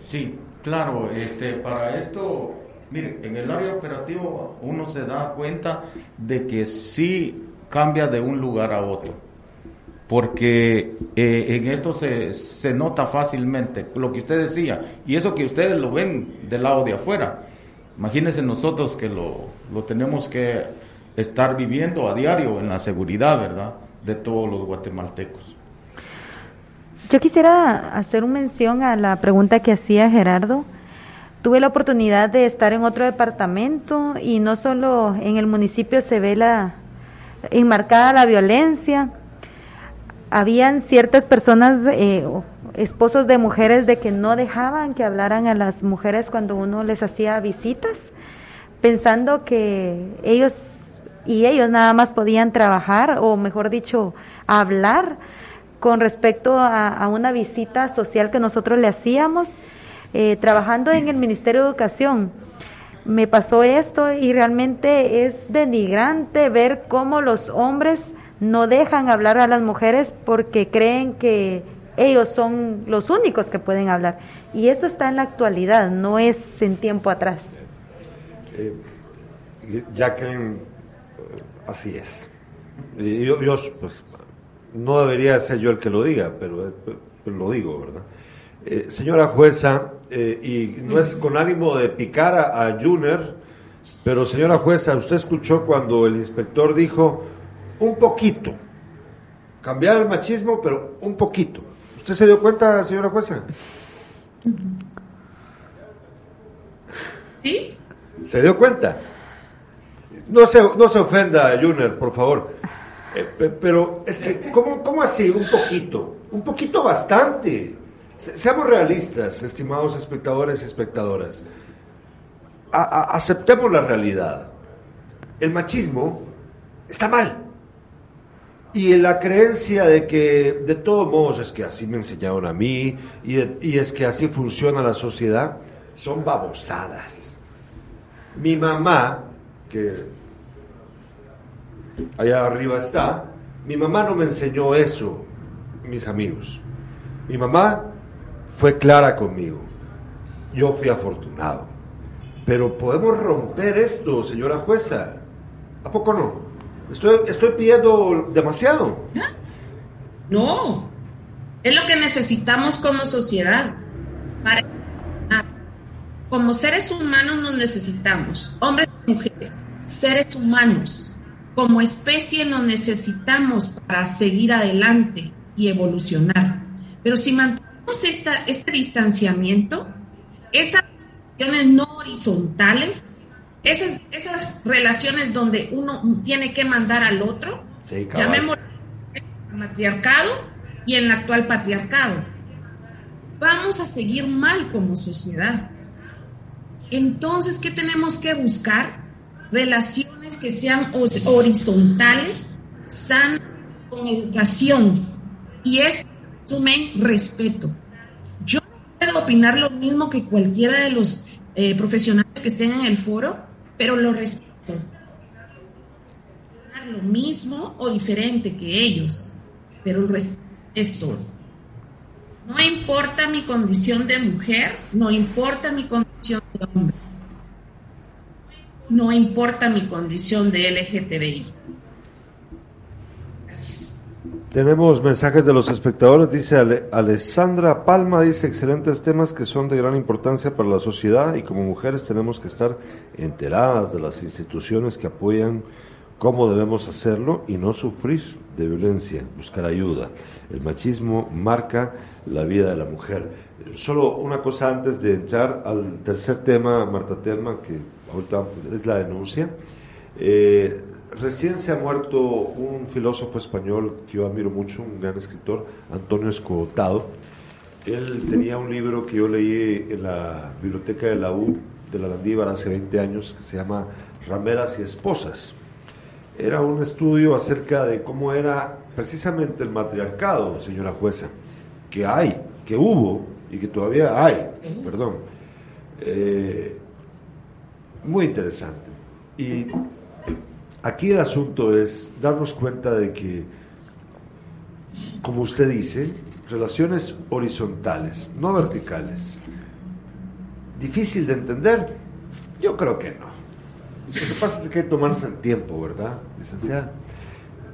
Sí, claro. Este, para esto, mire, en el área operativo uno se da cuenta de que sí cambia de un lugar a otro porque eh, en esto se, se, nota fácilmente lo que usted decía, y eso que ustedes lo ven del lado de afuera. Imagínense nosotros que lo, lo tenemos que estar viviendo a diario en la seguridad, ¿verdad?, de todos los guatemaltecos. Yo quisiera hacer una mención a la pregunta que hacía Gerardo. Tuve la oportunidad de estar en otro departamento y no solo en el municipio se ve la enmarcada la violencia, habían ciertas personas, eh, esposos de mujeres, de que no dejaban que hablaran a las mujeres cuando uno les hacía visitas, pensando que ellos y ellos nada más podían trabajar o mejor dicho, hablar con respecto a, una visita social que nosotros le hacíamos eh, trabajando en el Ministerio de Educación. Me pasó esto y realmente es denigrante ver cómo los hombres no dejan hablar a las mujeres porque creen que ellos son los únicos que pueden hablar. Y esto está en la actualidad, no es en tiempo atrás. Eh, Jacqueline, así es. Yo, yo pues, no debería ser yo el que lo diga, pero, lo digo, ¿verdad? Eh, señora jueza, eh, y no es con ánimo de picar a, a Juner, pero señora jueza, usted escuchó cuando el inspector dijo un poquito, cambiar el machismo, pero un poquito. ¿Usted se dio cuenta, señora jueza? ¿Sí? ¿Se dio cuenta? No se, no se ofenda, Juner, por favor. Eh, pero es que, ¿cómo, ¿cómo, así? Un poquito. Un poquito bastante. seamos realistas, estimados espectadores y espectadoras. aceptemos la realidad. El machismo está mal. Y la creencia de que de todos modos es que así me enseñaron a mí y, es que así funciona la sociedad, son babosadas. Mi mamá, que allá arriba está, mi mamá no me enseñó eso, mis amigos. Mi mamá fue clara conmigo. Yo fui afortunado. Pero podemos romper esto, señora jueza. ¿A poco no? Estoy, estoy pidiendo demasiado. No, es lo que necesitamos como sociedad. Para... Como seres humanos nos necesitamos, hombres y mujeres, seres humanos. Como especie nos necesitamos para seguir adelante y evolucionar. Pero si mantenemos esta, este distanciamiento, esas no horizontales, esas, esas relaciones donde uno tiene que mandar al otro, sí, llamémoslo matriarcado y en el actual patriarcado. Vamos a seguir mal como sociedad. Entonces, ¿qué tenemos que buscar? Relaciones que sean horizontales, sanas, con educación. Y esto sumen respeto. Yo no puedo opinar lo mismo que cualquiera de los eh, profesionales que estén en el foro, pero lo respeto. Lo mismo o diferente que ellos, pero el respeto es todo. No importa mi condición de mujer, no importa mi condición de hombre, no importa mi condición de LGTBI. Tenemos mensajes de los espectadores, dice Alessandra Palma, dice excelentes temas que son de gran importancia para la sociedad y como mujeres tenemos que estar enteradas de las instituciones que apoyan cómo debemos hacerlo y no sufrir de violencia, buscar ayuda. El machismo marca la vida de la mujer. Solo una cosa antes de entrar al tercer tema, Marta Telma, que ahorita es la denuncia. Eh, Recién se ha muerto un filósofo español que yo admiro mucho, un gran escritor, Antonio Escotado. Él tenía un libro que yo leí en la biblioteca de la U de la Landívar hace 20 años que se llama Rameras y Esposas. Era un estudio acerca de cómo era precisamente el matriarcado, señora jueza, que hay, que hubo y que todavía hay, perdón. Eh, muy interesante. Y Aquí el asunto es darnos cuenta de que, como usted dice, relaciones horizontales, no verticales. ¿Difícil de entender? Yo creo que no. Lo que pasa es que hay que tomarse el tiempo, ¿verdad, licenciada?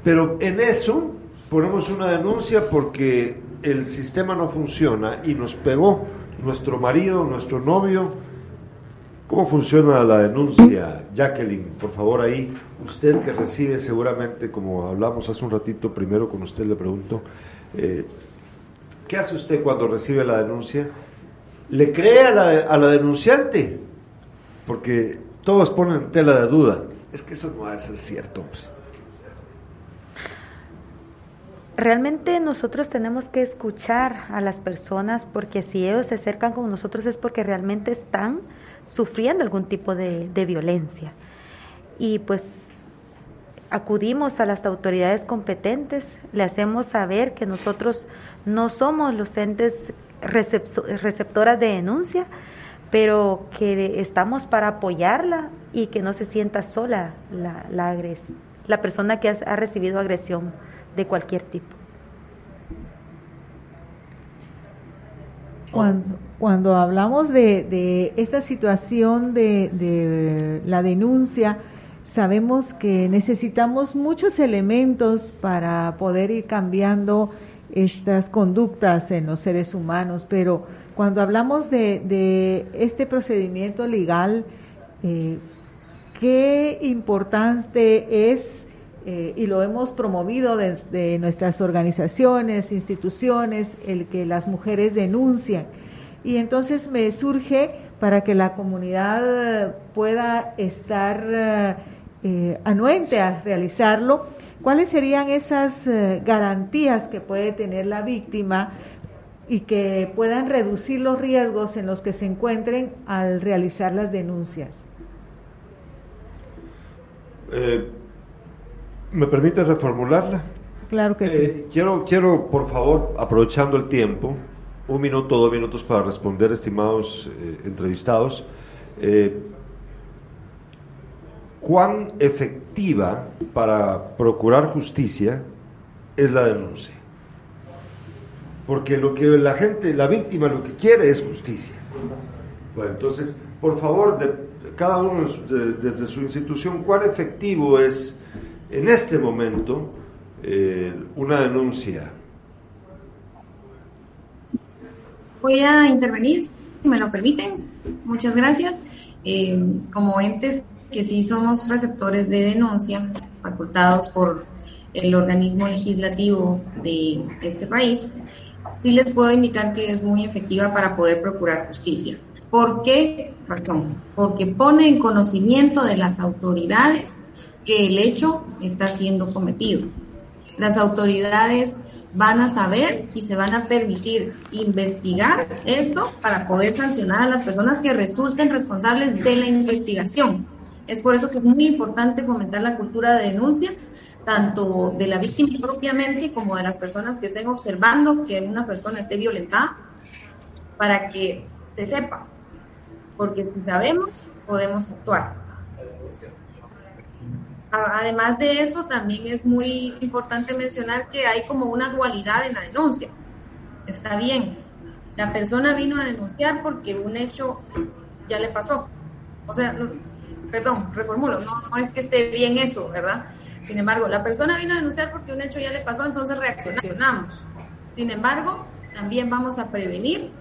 Pero en eso ponemos una denuncia porque el sistema no funciona y nos pegó nuestro marido, nuestro novio. ¿Cómo funciona la denuncia, Jacqueline? Por favor, ahí usted que recibe seguramente, como hablamos hace un ratito, primero con usted le pregunto, eh, ¿qué hace usted cuando recibe la denuncia? ¿Le cree a la, denunciante? Porque todos ponen tela de duda. Es que eso no va a ser cierto. Pues. Realmente nosotros tenemos que escuchar a las personas porque si ellos se acercan con nosotros es porque realmente están sufriendo algún tipo de, de violencia. Y pues acudimos a las autoridades competentes, le hacemos saber que nosotros no somos los entes receptoras de denuncia, pero que estamos para apoyarla y que no se sienta sola la, la, la persona que ha, recibido agresión de cualquier tipo. Cuando, cuando hablamos de, de esta situación de, de la denuncia, sabemos que necesitamos muchos elementos para poder ir cambiando estas conductas en los seres humanos, pero cuando hablamos de, este procedimiento legal, eh, qué importante es, eh, y lo hemos promovido desde nuestras organizaciones, instituciones, el que las mujeres denuncian. Y entonces me surge para que la comunidad pueda estar eh, anuente a realizarlo, ¿cuáles serían esas garantías que puede tener la víctima y que puedan reducir los riesgos en los que se encuentren al realizar las denuncias. Eh, ¿Me permite reformularla? Claro que eh, sí. Quiero, quiero, por favor, aprovechando el tiempo, un minuto, dos minutos para responder, estimados eh, entrevistados. ¿Cuán efectiva para procurar justicia es la denuncia? porque lo que la gente, la víctima lo que quiere es justicia. Bueno, entonces, por favor, de, cada uno desde su institución, ¿cuál efectivo es en este momento eh, una denuncia? Voy a intervenir, si me lo permiten. Muchas gracias. Eh, como entes que sí somos receptores de denuncia, facultados por el organismo legislativo de este país, sí les puedo indicar que es muy efectiva para poder procurar justicia. ¿Por qué Porque pone en conocimiento de las autoridades que el hecho está siendo cometido. Las autoridades van a saber y se van a permitir investigar esto para poder sancionar a las personas que resulten responsables de la investigación. Es por eso que es muy importante fomentar la cultura de denuncia tanto de la víctima propiamente como de las personas que estén observando que una persona esté violentada, para que se sepa, porque si sabemos, podemos actuar. Además de eso, también es muy importante mencionar que hay como una dualidad en la denuncia. Está bien, la persona vino a denunciar porque un hecho ya le pasó. O sea, perdón, reformulo, no, no es que esté bien eso, ¿verdad? Sin embargo, la persona vino a denunciar porque un hecho ya le pasó, entonces reaccionamos. Sin embargo, también vamos a prevenir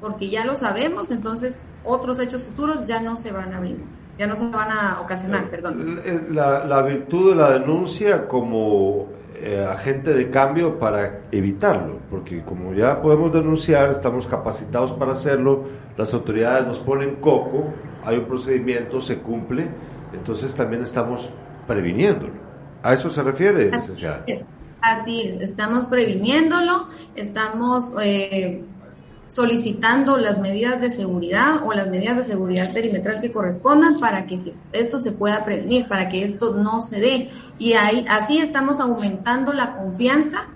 porque ya lo sabemos, entonces otros hechos futuros ya no se van a abrir, ya no se van a ocasionar, perdón. La, virtud de la denuncia como eh, agente de cambio para evitarlo, porque como ya podemos denunciar, estamos capacitados para hacerlo, las autoridades nos ponen coco, hay un procedimiento, se cumple, entonces también estamos previniéndolo. ¿A eso se refiere, licenciada? Así estamos previniéndolo, estamos eh, solicitando las medidas de seguridad o las medidas de seguridad perimetral que correspondan para que esto se pueda prevenir, para que esto no se dé. Y ahí, así estamos aumentando la confianza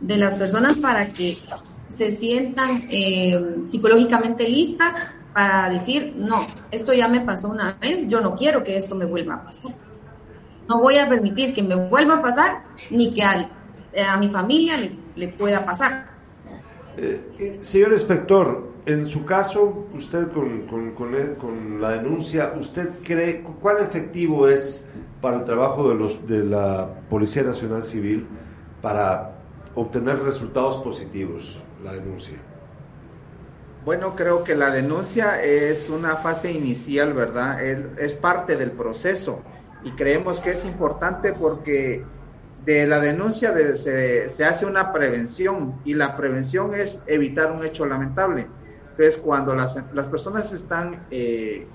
de las personas para que se sientan eh, psicológicamente listas para decir, no, esto ya me pasó una vez, yo no quiero que esto me vuelva a pasar. No voy a permitir que me vuelva a pasar ni que a, a mi familia le, pueda pasar. Eh, eh, señor inspector, en su caso, usted con, con, la denuncia, ¿usted cree cuál efectivo es para el trabajo de, los, de la Policía Nacional Civil para obtener resultados positivos, la denuncia? Bueno, creo que la denuncia es una fase inicial, ¿verdad? es parte del proceso y creemos que es importante porque de la denuncia se, hace una prevención y la prevención es evitar un hecho lamentable. Entonces, cuando las, personas están eh,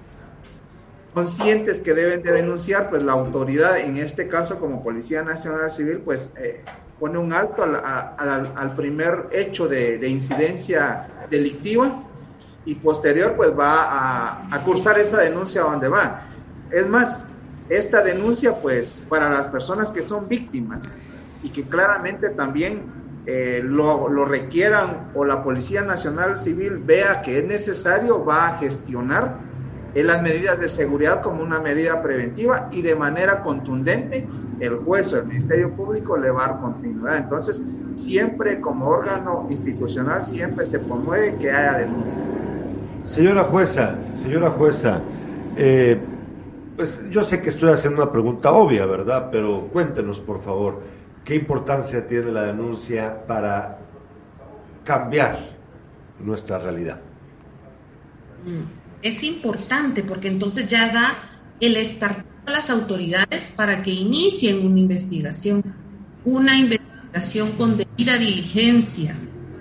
conscientes que deben de denunciar, pues la autoridad, en este caso como Policía Nacional Civil, pues eh, pone un alto al, primer hecho de, incidencia delictiva y posterior pues va a, a cursar esa denuncia donde va. Es más, esta denuncia, pues, para las personas que son víctimas y que claramente también eh, lo, requieran o la Policía Nacional Civil vea que es necesario, va a gestionar en las medidas de seguridad como una medida preventiva y de manera contundente el juez o el Ministerio Público le va a dar continuidad. Entonces, siempre como órgano institucional, siempre se promueve que haya denuncia. Señora jueza, señora jueza, eh, pues yo sé que estoy haciendo una pregunta obvia, ¿verdad? Pero cuéntenos, por favor, ¿qué importancia tiene la denuncia para cambiar nuestra realidad? Es importante porque entonces ya da el estar a las autoridades para que inicien una investigación, una investigación con debida diligencia.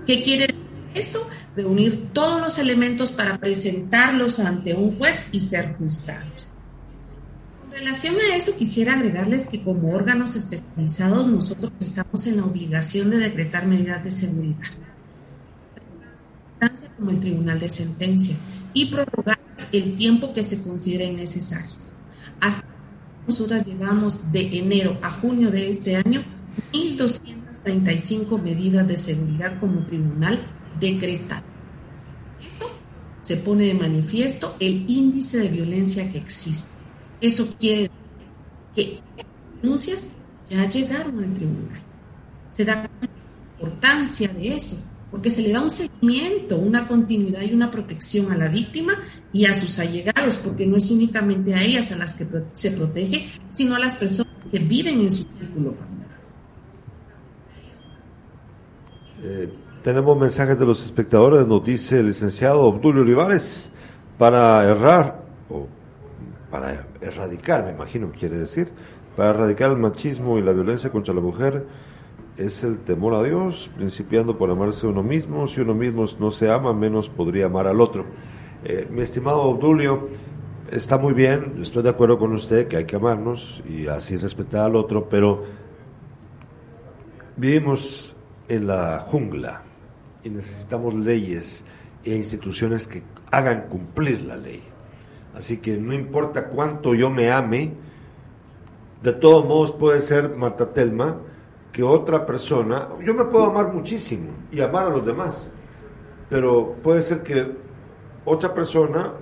¿Qué quiere decir eso? Reunir todos los elementos para presentarlos ante un juez y ser juzgados. En relación a eso, quisiera agregarles que como órganos especializados nosotros estamos en la obligación de decretar medidas de seguridad, como el Tribunal de Sentencia y prorrogar el tiempo que se consideren necesarios. Hasta nosotros llevamos de enero a junio de este año 1.235 medidas de seguridad como tribunal decretado. Eso se pone de manifiesto el índice de violencia que existe. Eso quiere decir que denuncias ya llegaron al tribunal. Se da la importancia de eso porque se le da un seguimiento, una continuidad y una protección a la víctima y a sus allegados, porque no es únicamente a ellas a las que se protege, sino a las personas que viven en su círculo familiar. Eh, tenemos mensajes de los espectadores, nos dice el licenciado Obdulio Olivares, para errar, para erradicar, me imagino quiere decir, para erradicar el machismo y la violencia contra la mujer, es el temor a Dios, principiando por amarse a uno mismo. Si uno mismo no se ama, menos podría amar al otro. Eh, mi estimado Obdulio, está muy bien, estoy de acuerdo con usted que hay que amarnos y así respetar al otro, pero vivimos en la jungla y necesitamos leyes e instituciones que hagan cumplir la ley. Así que no importa cuánto yo me ame, de todos modos puede ser Marta Telma, que otra persona, yo me puedo amar muchísimo y amar a los demás, pero puede ser que otra persona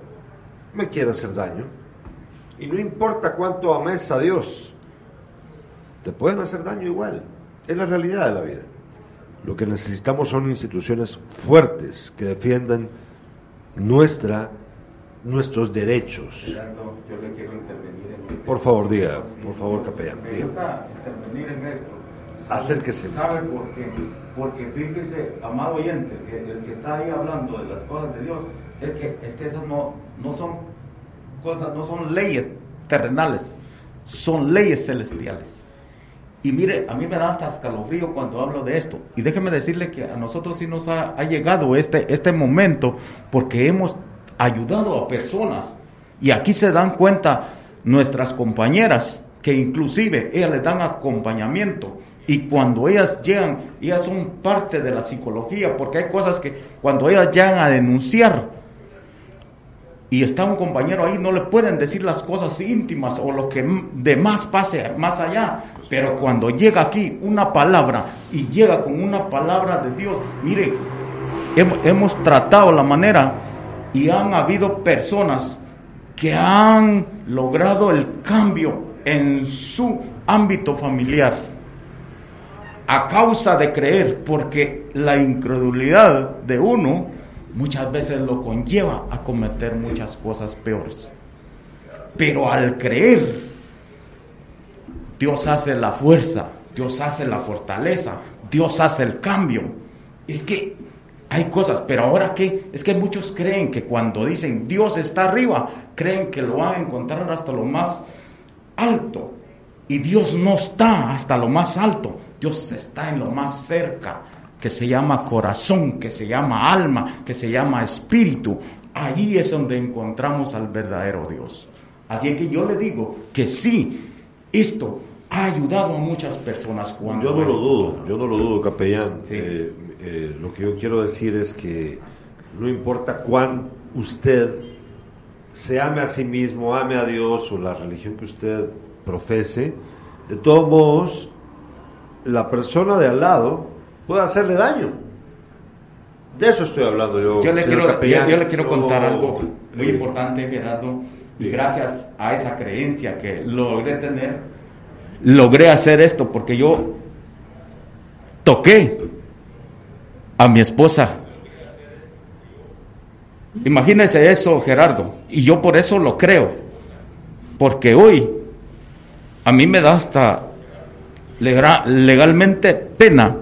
me quiera hacer daño. Y no importa cuánto ames a Dios, te pueden hacer daño igual. Es la realidad de la vida. Lo que necesitamos son instituciones fuertes que defiendan nuestra, nuestros derechos. Yo le quiero intervenir en este Por favor, diga, por favor, capellán. Me gusta intervenir en esto Acérquese. ¿Sabe por qué? Porque fíjese, amado oyente, que el que está ahí hablando de las cosas de Dios, es que, es que esas no, no son cosas, no son leyes terrenales, son leyes celestiales. Y mire, a mí me da hasta escalofrío cuando hablo de esto. Y déjeme decirle que a nosotros sí nos ha, ha llegado este, este momento porque hemos ayudado a personas. Y aquí se dan cuenta nuestras compañeras que inclusive ellas les dan acompañamiento y cuando ellas llegan, ellas son parte de la psicología, porque hay cosas que cuando ellas llegan a denunciar y está un compañero ahí, no le pueden decir las cosas íntimas o lo que de más pase más allá. Pero cuando llega aquí una palabra y llega con una palabra de Dios, mire, hemos tratado la manera y han habido personas que han logrado el cambio en su ámbito familiar a causa de creer, porque la incredulidad de uno muchas veces lo conlleva a cometer muchas cosas peores. Pero al creer, Dios hace la fuerza, Dios hace la fortaleza, Dios hace el cambio. Es que hay cosas, pero ahora qué? Es que muchos creen que cuando dicen Dios está arriba, creen que lo van a encontrar hasta lo más alto. Y Dios no está hasta lo más alto. Dios está en lo más cerca, que se llama corazón, que se llama alma, que se llama espíritu. Allí es donde encontramos al verdadero Dios. Así que yo le digo que sí, esto ha ayudado a muchas personas cuando... Yo no lo dudo, yo no lo dudo, capellán. Eh, eh, lo que yo quiero decir es que no importa cuán usted se ame a sí mismo, ame a Dios o la religión que usted profese, de todos modos, la persona de al lado puede hacerle daño. De eso estoy hablando yo. Yo le quiero, yo, yo le quiero No, contar algo muy eh, importante, Gerardo. Y gracias a esa creencia que logré tener, logré hacer esto porque yo toqué a mi esposa. Imagínese eso, Gerardo. Y yo por eso lo creo. Porque hoy a mí me da hasta legalmente pena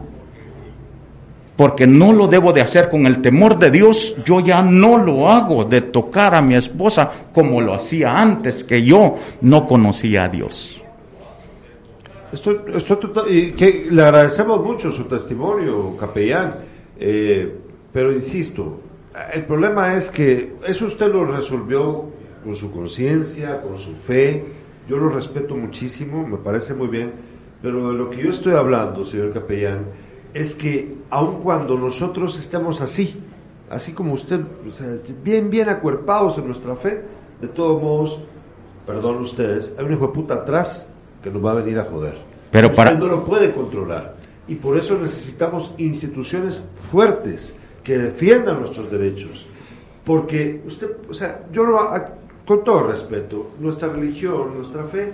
porque no lo debo de hacer con el temor de Dios, yo ya no lo hago de tocar a mi esposa como lo hacía antes que yo no conocía a Dios. Estoy, estoy y le agradecemos mucho su testimonio, capellán, eh, pero insisto, el problema es que eso usted lo resolvió con su conciencia, con su fe, yo lo respeto muchísimo, me parece muy bien, pero de lo que yo estoy hablando, señor capellán, es que aun cuando nosotros estemos así, así como usted, o sea, bien, bien acuerpados en nuestra fe, de todos modos, perdón ustedes, hay un hijo de puta atrás que nos va a venir a joder. Pero Usted para- no lo puede controlar. Y por eso necesitamos instituciones fuertes que defiendan nuestros derechos. Porque usted, o sea, yo ha- con todo respeto, nuestra religión, nuestra fe,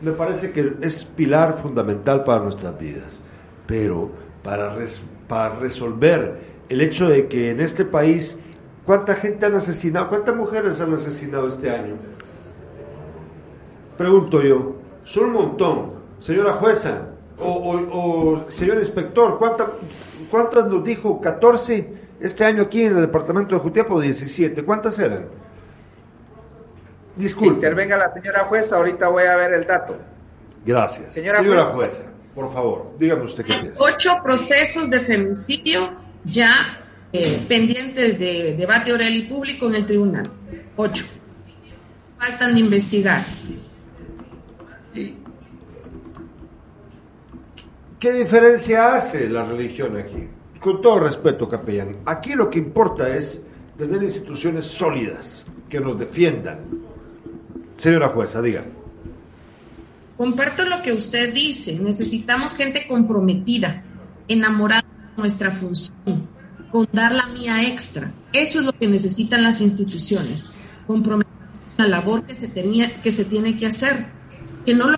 me parece que es pilar fundamental para nuestras vidas. Pero para, res- para resolver el hecho de que en este país, ¿cuánta gente han asesinado? ¿Cuántas mujeres han asesinado este año? Pregunto yo, son un montón, señora jueza o, o- o señor inspector, ¿cuánta- ¿cuántas nos dijo? ¿14 este año aquí en el departamento de Jutiapa o 17? ¿Cuántas eran? Disculpe. Intervenga la señora jueza, ahorita voy a ver el dato. Gracias. Señora Señora, jueza. jueza, por favor, dígame usted qué piensa. Ocho procesos de femicidio ya eh, pendientes de debate oral y público en el tribunal. Ocho. Faltan de investigar. ¿Qué diferencia hace la religión aquí? Con todo respeto, capellán, aquí lo que importa es tener instituciones sólidas que nos defiendan. Señora jueza, diga. Comparto lo que usted dice. Necesitamos gente comprometida, enamorada de nuestra función, con dar la mía extra. Eso es lo que necesitan las instituciones. Comprometer con la labor que se, tenía, que se tiene que hacer. Que no lo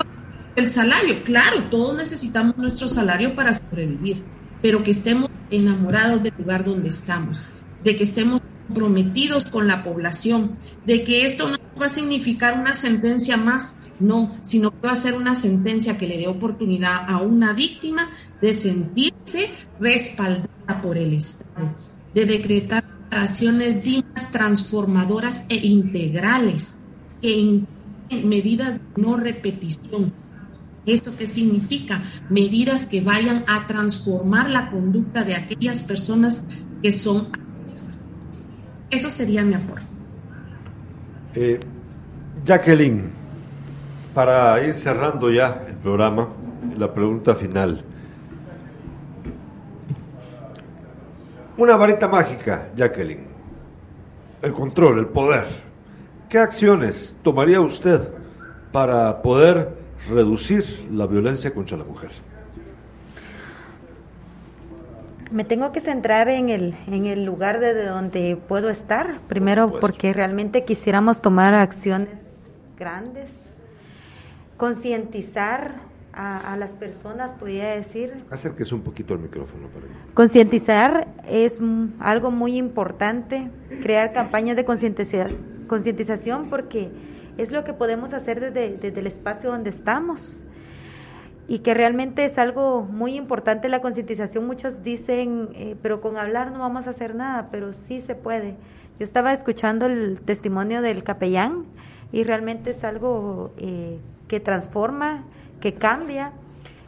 el salario, claro, todos necesitamos nuestro salario para sobrevivir, pero que estemos enamorados del lugar donde estamos, de que estemos comprometidos con la población, de que esto no va a significar una sentencia más, no, sino que va a ser una sentencia que le dé oportunidad a una víctima de sentirse respaldada por el Estado, de decretar acciones dignas, transformadoras e integrales, que incluyen medidas de no repetición. ¿Eso qué significa? Medidas que vayan a transformar la conducta de aquellas personas que son... Eso sería mi aporte. Eh, Jacqueline, para ir cerrando ya el programa, la pregunta final. Una varita mágica, Jacqueline. El control, el poder. ¿Qué acciones tomaría usted para poder reducir la violencia contra la mujer? Me tengo que centrar en el, en el lugar desde donde puedo estar, primero porque realmente quisiéramos tomar acciones grandes, concientizar a, a las personas, podría decir, Acérquese un poquito al micrófono para mí. Concientizar es algo muy importante, crear campañas de concientiza- concientización porque es lo que podemos hacer desde, desde el espacio donde estamos y que realmente es algo muy importante la concientización. Muchos dicen, eh, pero con hablar no vamos a hacer nada, pero sí se puede. Yo estaba escuchando el testimonio del capellán y realmente es algo eh, que transforma, que cambia.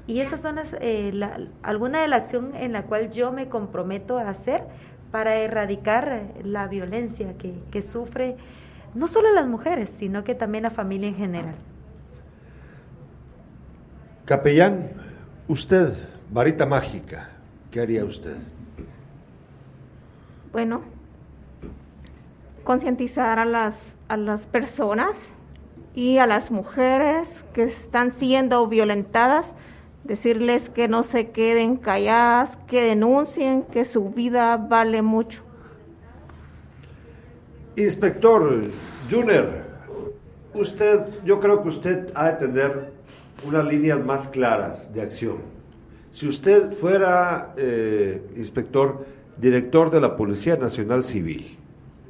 Y esas son las, eh, la- alguna de la acción en la cual yo me comprometo a hacer para erradicar la violencia que, que sufre no solo las mujeres, sino que también la familia en general. Capellán, usted, varita mágica, ¿qué haría usted? Bueno, concientizar a las, a a las personas y a las mujeres que están siendo violentadas, decirles que no se queden calladas, que denuncien, que su vida vale mucho. Inspector Juner, usted, yo creo que usted ha de tener unas líneas más claras de acción. Si usted fuera, eh, inspector, director de la Policía Nacional Civil,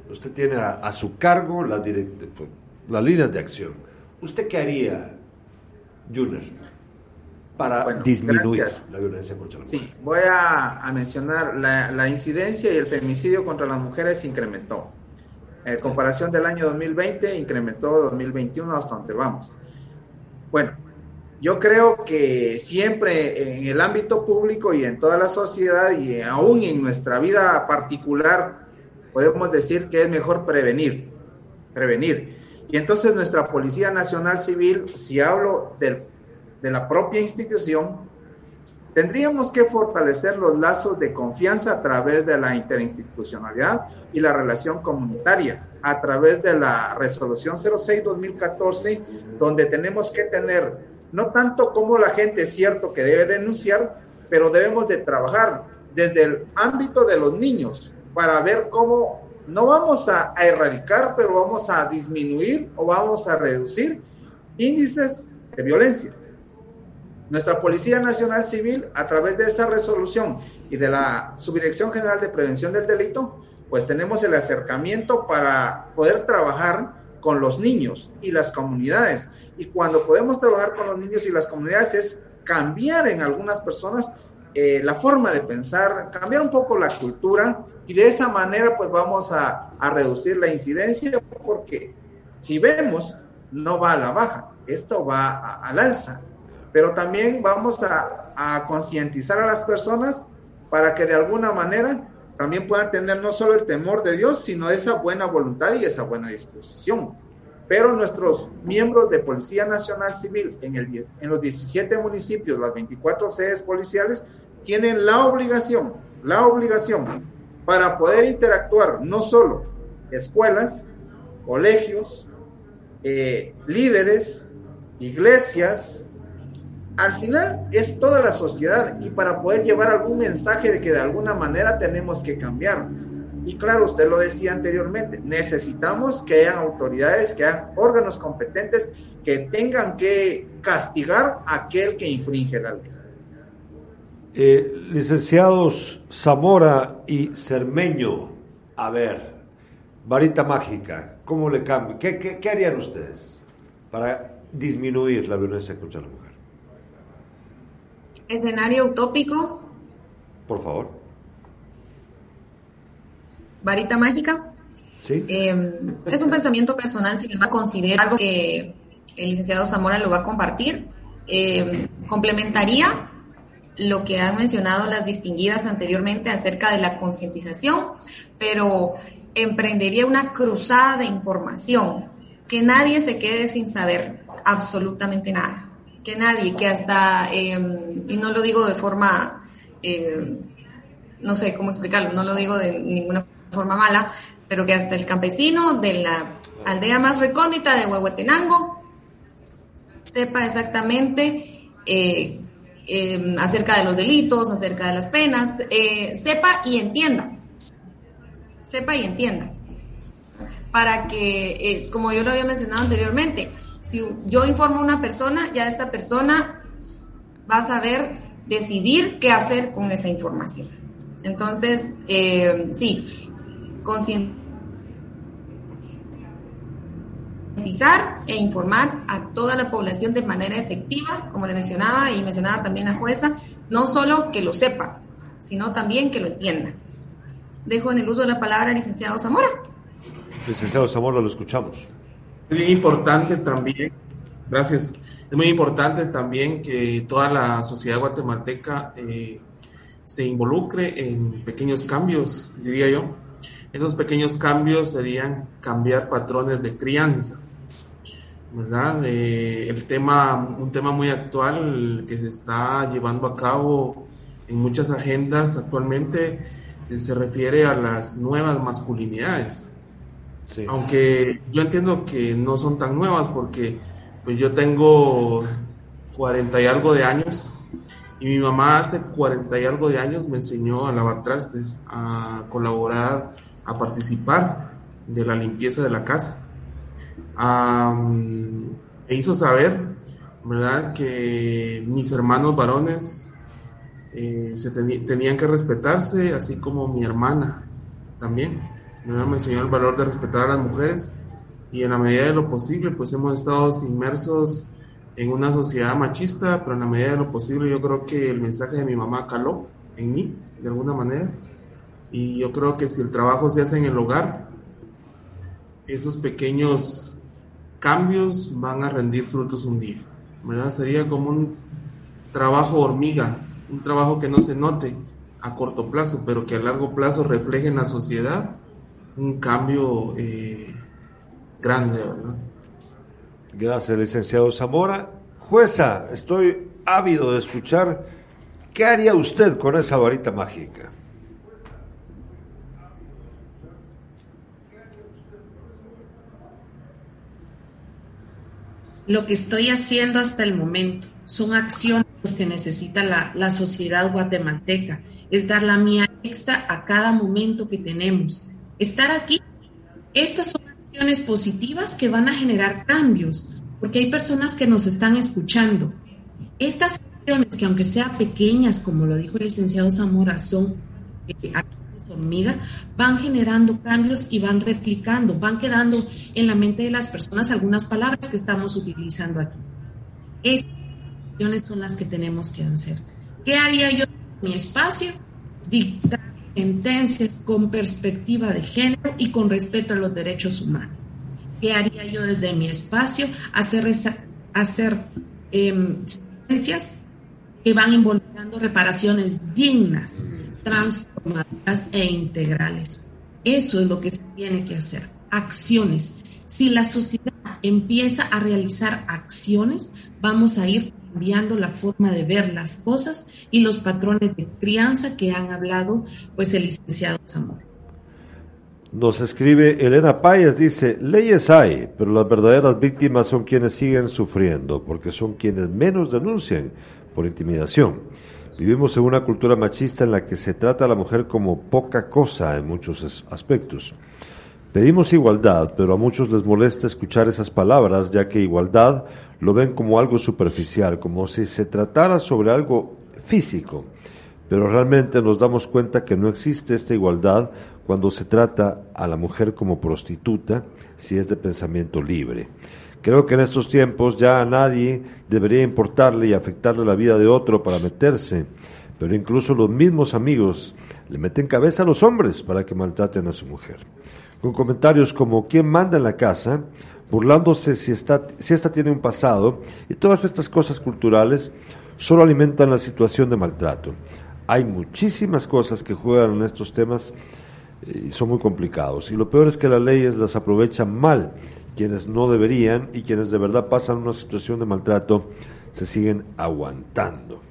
usted tiene a, su cargo las, las líneas de acción. ¿Usted qué haría, Juner, para disminuir la violencia contra la mujer? Sí, voy a, mencionar la, la incidencia y el femicidio contra las mujeres incrementó. En comparación del año 2020, incrementó 2021 hasta donde vamos. Bueno, yo creo que siempre en el ámbito público y en toda la sociedad y aún en nuestra vida particular, podemos decir que es mejor prevenir, prevenir. Y entonces nuestra Policía Nacional Civil, si hablo de la propia institución, tendríamos que fortalecer los lazos de confianza a través de la interinstitucionalidad y la relación comunitaria, a través de la resolución 06-2014, donde tenemos que tener no tanto como la gente es cierto que debe denunciar, pero debemos de trabajar desde el ámbito de los niños para ver cómo no vamos a, erradicar, pero vamos a disminuir o vamos a reducir índices de violencia. Nuestra Policía Nacional Civil, a través de esa resolución y de la Subdirección General de Prevención del Delito, pues tenemos el acercamiento para poder trabajar con los niños y las comunidades. Y cuando podemos trabajar con los niños y las comunidades es cambiar en algunas personas eh, la forma de pensar, cambiar un poco la cultura y de esa manera pues vamos a, reducir la incidencia porque si vemos no va a la baja, esto va al alza, pero también vamos a, concientizar a las personas para que de alguna manera también puedan tener no solo el temor de Dios, sino esa buena voluntad y esa buena disposición. Pero nuestros miembros de Policía Nacional Civil en los 17 municipios, las 24 sedes policiales, tienen la obligación, la obligación para poder interactuar no solo escuelas, colegios, eh, líderes, iglesias, al final es toda la sociedad y para poder llevar algún mensaje de que de alguna manera tenemos que cambiar. Y claro, usted lo decía anteriormente, necesitamos que hayan autoridades, que hayan órganos competentes que tengan que castigar a aquel que infringe la ley. Eh, licenciados Zamora y Cermeño, a ver, varita mágica, ¿cómo le cambia? ¿Qué, qué, qué harían ustedes para disminuir la violencia contra la mujer? Escenario utópico. Por favor varita mágica. ¿Sí? Em, es un pensamiento personal, sin embargo, considero algo que el licenciado Zamora lo va a compartir. Em, complementaría lo que han mencionado las distinguidas anteriormente acerca de la concientización, pero emprendería una cruzada de información, que nadie se quede sin saber absolutamente nada, que nadie, que hasta, em, y no lo digo de forma, no sé cómo explicarlo, no lo digo de ninguna forma mala, pero que hasta el campesino de la aldea más recóndita de Huehuetenango sepa exactamente eh, em, acerca de los delitos, acerca de las penas, eh, sepa y entienda, sepa y entienda, para que, eh, como yo lo había mencionado anteriormente, si yo informo a una persona, ya esta persona va a saber decidir qué hacer con esa información. Entonces, sí, concientizar e informar a toda la población de manera efectiva, como le mencionaba y mencionaba también la jueza, no solo que lo sepa, sino también que lo entienda. Dejo en el uso de la palabra licenciado Zamora. Licenciado Zamora, lo escuchamos. Es muy importante también, gracias, es muy importante también que toda la sociedad guatemalteca eh, se involucre en pequeños cambios, diría yo, esos pequeños cambios serían cambiar patrones de crianza. ¿verdad? el tema, un tema muy actual que se está llevando a cabo en muchas agendas actualmente eh, se refiere a las nuevas masculinidades. Aunque yo entiendo que no son tan nuevas porque pues yo tengo 40 y algo de años y mi mamá hace 40 y algo de años me enseñó a lavar trastes, a colaborar, a participar de la limpieza de la casa. e hizo saber, ¿verdad?, que mis hermanos varones eh, se tenían que respetarse, así como mi hermana también. Me enseñó el valor de respetar a las mujeres y en la medida de lo posible, pues hemos estado inmersos en una sociedad machista, pero en la medida de lo posible yo creo que el mensaje de mi mamá caló en mí, de alguna manera. Y yo creo que si el trabajo se hace en el hogar, esos pequeños cambios van a rendir frutos un día. ¿verdad? Sería como un trabajo hormiga, un trabajo que no se note a corto plazo, pero que a largo plazo refleje en la sociedad un cambio eh, grande, ¿verdad? Gracias, licenciado Zamora. Jueza, estoy ávido de escuchar qué haría usted con esa varita mágica. Lo que estoy haciendo hasta el momento son acciones que necesita la, la sociedad guatemalteca, es dar la mía extra a cada momento que tenemos. Estar aquí, estas son positivas que van a generar cambios, porque hay personas que nos están escuchando. Estas acciones, que aunque sean pequeñas, como lo dijo el licenciado Zamora, son eh, acciones hormiga, van generando cambios y van replicando, van quedando en la mente de las personas algunas palabras que estamos utilizando aquí. Estas acciones son las que tenemos que hacer. ¿Qué haría yo en mi espacio? Dictar sentencias con perspectiva de género y con respeto a los derechos humanos. ¿Qué haría yo desde mi espacio? Hacer, hacer em, sentencias que van involucrando reparaciones dignas, transformadoras e integrales. Eso es lo que se tiene que hacer, acciones. Si la sociedad empieza a realizar acciones, vamos a ir cambiando la forma de ver las cosas y los patrones de crianza que han hablado pues el licenciado Zamora. Nos escribe Elena Páez, dice, leyes hay, pero las verdaderas víctimas son quienes siguen sufriendo, porque son quienes menos denuncian por intimidación. Vivimos en una cultura machista en la que se trata a la mujer como poca cosa en muchos aspectos. Pedimos igualdad, pero a muchos les molesta escuchar esas palabras, ya que igualdad lo ven como algo superficial, como si se tratara sobre algo físico. Pero realmente nos damos cuenta que no existe esta igualdad cuando se trata a la mujer como prostituta, si es de pensamiento libre. Creo que en estos tiempos ya a nadie debería importarle y afectarle la vida de otro para meterse, pero incluso los mismos amigos le meten cabeza a los hombres para que maltraten a su mujer con comentarios como quién manda en la casa, burlándose si, está, si esta tiene un pasado, y todas estas cosas culturales solo alimentan la situación de maltrato. Hay muchísimas cosas que juegan en estos temas y son muy complicados. Y lo peor es que las leyes las aprovechan mal. Quienes no deberían y quienes de verdad pasan una situación de maltrato se siguen aguantando.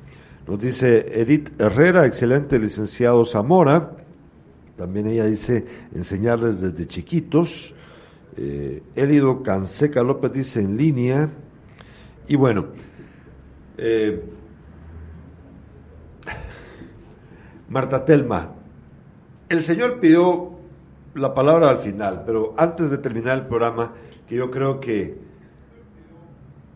Nos dice Edith Herrera, excelente licenciado Zamora. También ella dice enseñarles desde chiquitos. Eh, Elido Canseca López dice en línea. Y bueno, eh, Marta Telma, el Señor pidió la palabra al final, pero antes de terminar el programa, que yo creo que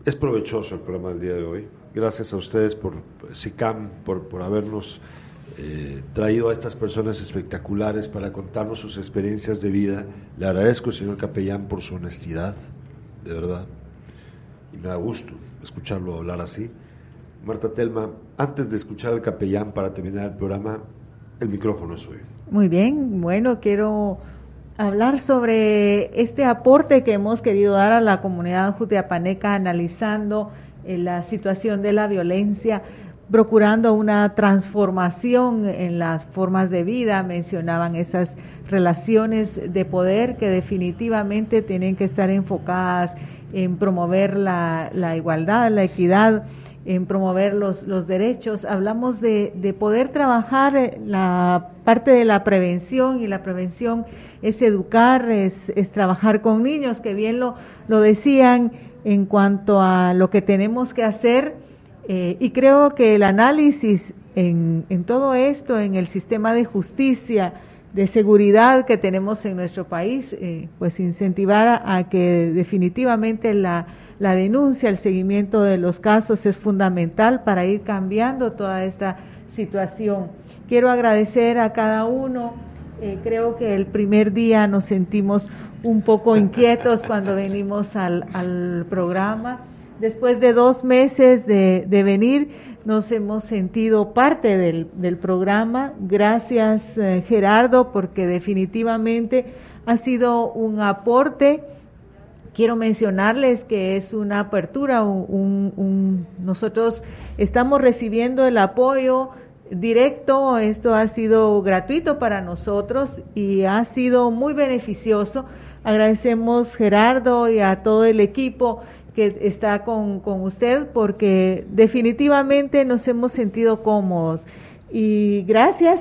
es provechoso el programa del día de hoy. Gracias a ustedes por SICAM, por, por habernos eh, traído a estas personas espectaculares para contarnos sus experiencias de vida. Le agradezco, señor capellán, por su honestidad, de verdad. Y me da gusto escucharlo hablar así. Marta Telma, antes de escuchar al capellán para terminar el programa, el micrófono es suyo. Muy bien, bueno, quiero hablar sobre este aporte que hemos querido dar a la comunidad jutiapaneca analizando eh, la situación de la violencia procurando una transformación en las formas de vida, mencionaban esas relaciones de poder que definitivamente tienen que estar enfocadas en promover la, igualdad, la equidad, en promover los, los derechos. Hablamos de, de poder trabajar la parte de la prevención y la prevención es educar, es, es trabajar con niños, que bien lo, lo decían en cuanto a lo que tenemos que hacer eh, y creo que el análisis en, todo esto, en el sistema de justicia, de seguridad que tenemos en nuestro país, eh, pues incentivar a, que definitivamente la, la denuncia, el seguimiento de los casos es fundamental para ir cambiando toda esta situación. Quiero agradecer a cada uno. Eh, creo que el primer día nos sentimos un poco inquietos cuando venimos al, al programa. Después de dos meses de, de, venir, nos hemos sentido parte del, del programa. Gracias, eh, Gerardo, porque definitivamente ha sido un aporte. Quiero mencionarles que es una apertura. Un, un, nosotros estamos recibiendo el apoyo directo, esto ha sido gratuito para nosotros y ha sido muy beneficioso. Agradecemos Gerardo y a todo el equipo que está con, con usted porque definitivamente nos hemos sentido cómodos. Y gracias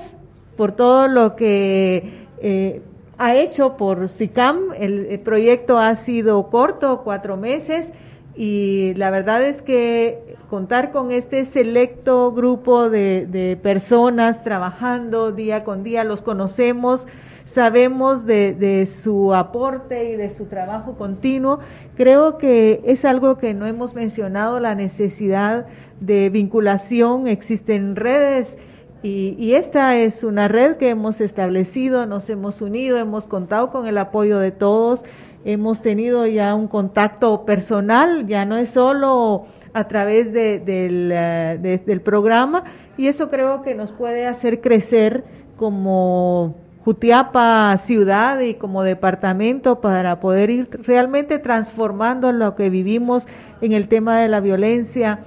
por todo lo que eh, ha hecho por SICAM. El, el, proyecto ha sido corto, cuatro meses, y la verdad es que contar con este selecto grupo de, de personas trabajando día con día, los conocemos, sabemos de, su aporte y de su trabajo continuo. Creo que es algo que no hemos mencionado, la necesidad de vinculación. Existen redes y, esta es una red que hemos establecido, nos hemos unido, hemos contado con el apoyo de todos hemos tenido ya un contacto personal, ya no es solo a través de, del, de, del programa y eso creo que nos puede hacer crecer como Jutiapa ciudad y como departamento para poder ir realmente transformando lo que vivimos en el tema de la violencia,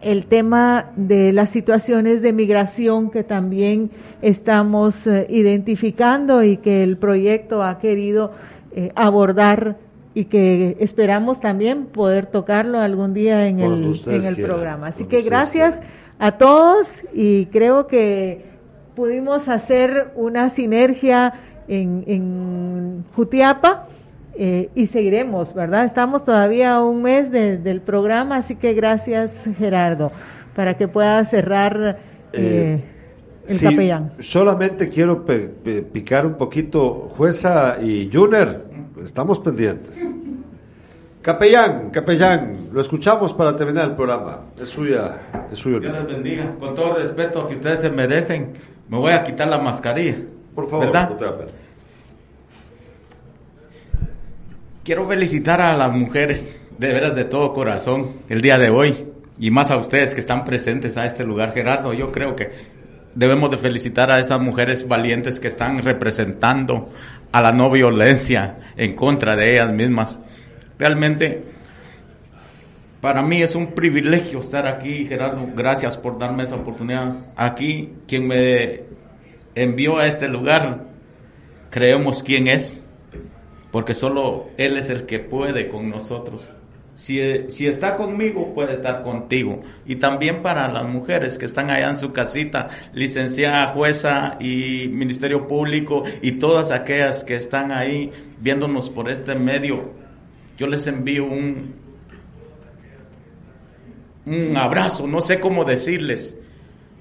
el tema de las situaciones de migración que también estamos uh, identificando y que el proyecto ha querido eh, abordar y que esperamos también poder tocarlo algún día en el, en el programa. Así que gracias a todos y creo que pudimos hacer una sinergia en, en Jutiapa eh, y seguiremos, ¿verdad? Estamos todavía a un mes de, del programa, así que gracias Gerardo, para que pueda cerrar. Eh, el sí, capellán. Solamente quiero pe pe picar un poquito, jueza y Juner, estamos pendientes. Capellán, capellán, lo escuchamos para terminar el programa. Es suya, es suyo. Dios les bendiga. Con todo respeto que ustedes se merecen, me voy a quitar la mascarilla. Por favor, ¿verdad? Quiero felicitar a las mujeres, de veras de todo corazón, el día de hoy. Y más a ustedes que están presentes a este lugar, Gerardo. Yo creo que debemos de felicitar a esas mujeres valientes que están representando a la no violencia en contra de ellas mismas. Realmente, para mí es un privilegio estar aquí, Gerardo. Gracias por darme esa oportunidad. Aquí, quien me envió a este lugar, creemos quién es, porque solo Él es el que puede con nosotros. Si, si, está conmigo, puede estar contigo. Y también para las mujeres que están allá en su casita, licenciada, jueza y Ministerio Público y todas aquellas que están ahí viéndonos por este medio, yo les envío un, un abrazo, no sé cómo decirles,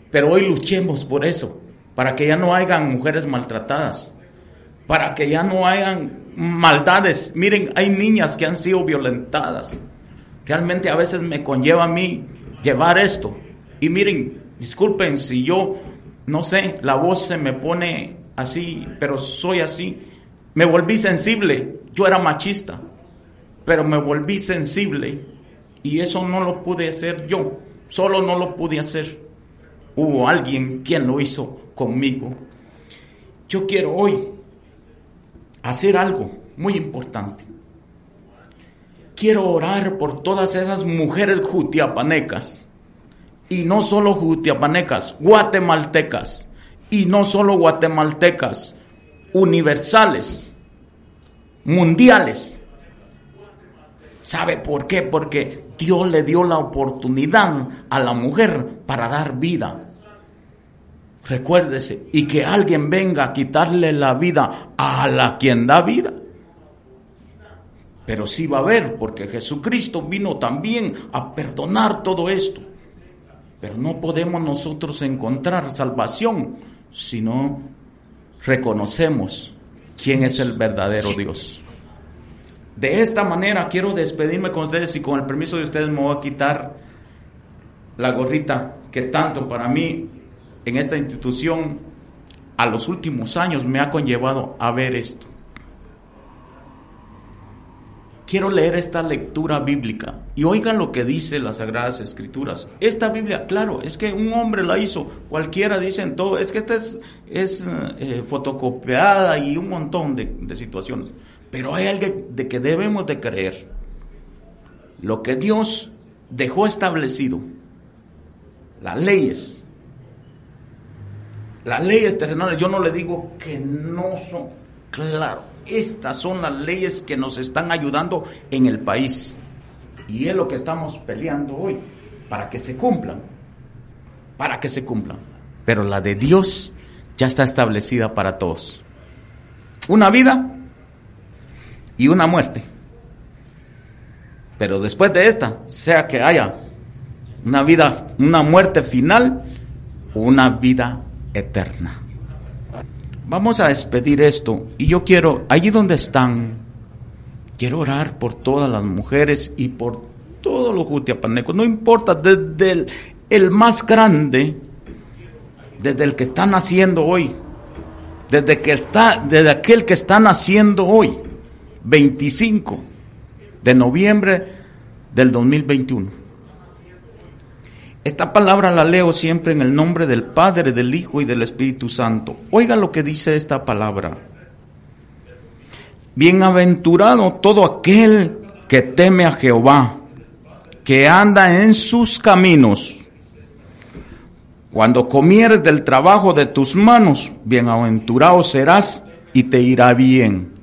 pero hoy luchemos por eso, para que ya no hayan mujeres maltratadas, para que ya no hayan maldades. Miren, hay niñas que han sido violentadas. Realmente a veces me conlleva a mí llevar esto. Y miren, disculpen si yo, no sé, la voz se me pone así, pero soy así. Me volví sensible. Yo era machista, pero me volví sensible. Y eso no lo pude hacer yo. Solo no lo pude hacer. Hubo alguien quien lo hizo conmigo. Yo quiero hoy hacer algo muy importante. Quiero orar por todas esas mujeres jutiapanecas. Y no solo jutiapanecas, guatemaltecas. Y no solo guatemaltecas, universales, mundiales. ¿Sabe por qué? Porque Dios le dio la oportunidad a la mujer para dar vida. Recuérdese, y que alguien venga a quitarle la vida a la quien da vida. Pero sí va a haber, porque Jesucristo vino también a perdonar todo esto. Pero no podemos nosotros encontrar salvación si no reconocemos quién es el verdadero Dios. De esta manera quiero despedirme con ustedes y con el permiso de ustedes me voy a quitar la gorrita que tanto para mí en esta institución a los últimos años me ha conllevado a ver esto. Quiero leer esta lectura bíblica y oigan lo que dice las Sagradas Escrituras. Esta Biblia, claro, es que un hombre la hizo, cualquiera dicen todo, es que esta es, eh, fotocopiada y un montón de situaciones. Pero hay algo de que debemos de creer. Lo que Dios dejó establecido, las leyes, las leyes terrenales, yo no le digo que no son, claro, estas son las leyes que nos están ayudando en el país. Y es lo que estamos peleando hoy, para que se cumplan, para que se cumplan. Pero la de Dios ya está establecida para todos. Una vida y una muerte. Pero después de esta, sea que haya una vida, una muerte final una vida eterna. Vamos a despedir esto y yo quiero, allí donde están, quiero orar por todas las mujeres y por todos los jutiapanecos, no importa, desde el, el más grande, desde el que está naciendo hoy, desde que está, desde aquel que está naciendo hoy, 25 de noviembre del 2021. Esta palabra la leo siempre en el nombre del Padre, del Hijo y del Espíritu Santo. Oiga lo que dice esta palabra. Bienaventurado todo aquel que teme a Jehová, que anda en sus caminos. Cuando comieres del trabajo de tus manos, bienaventurado serás y te irá bien.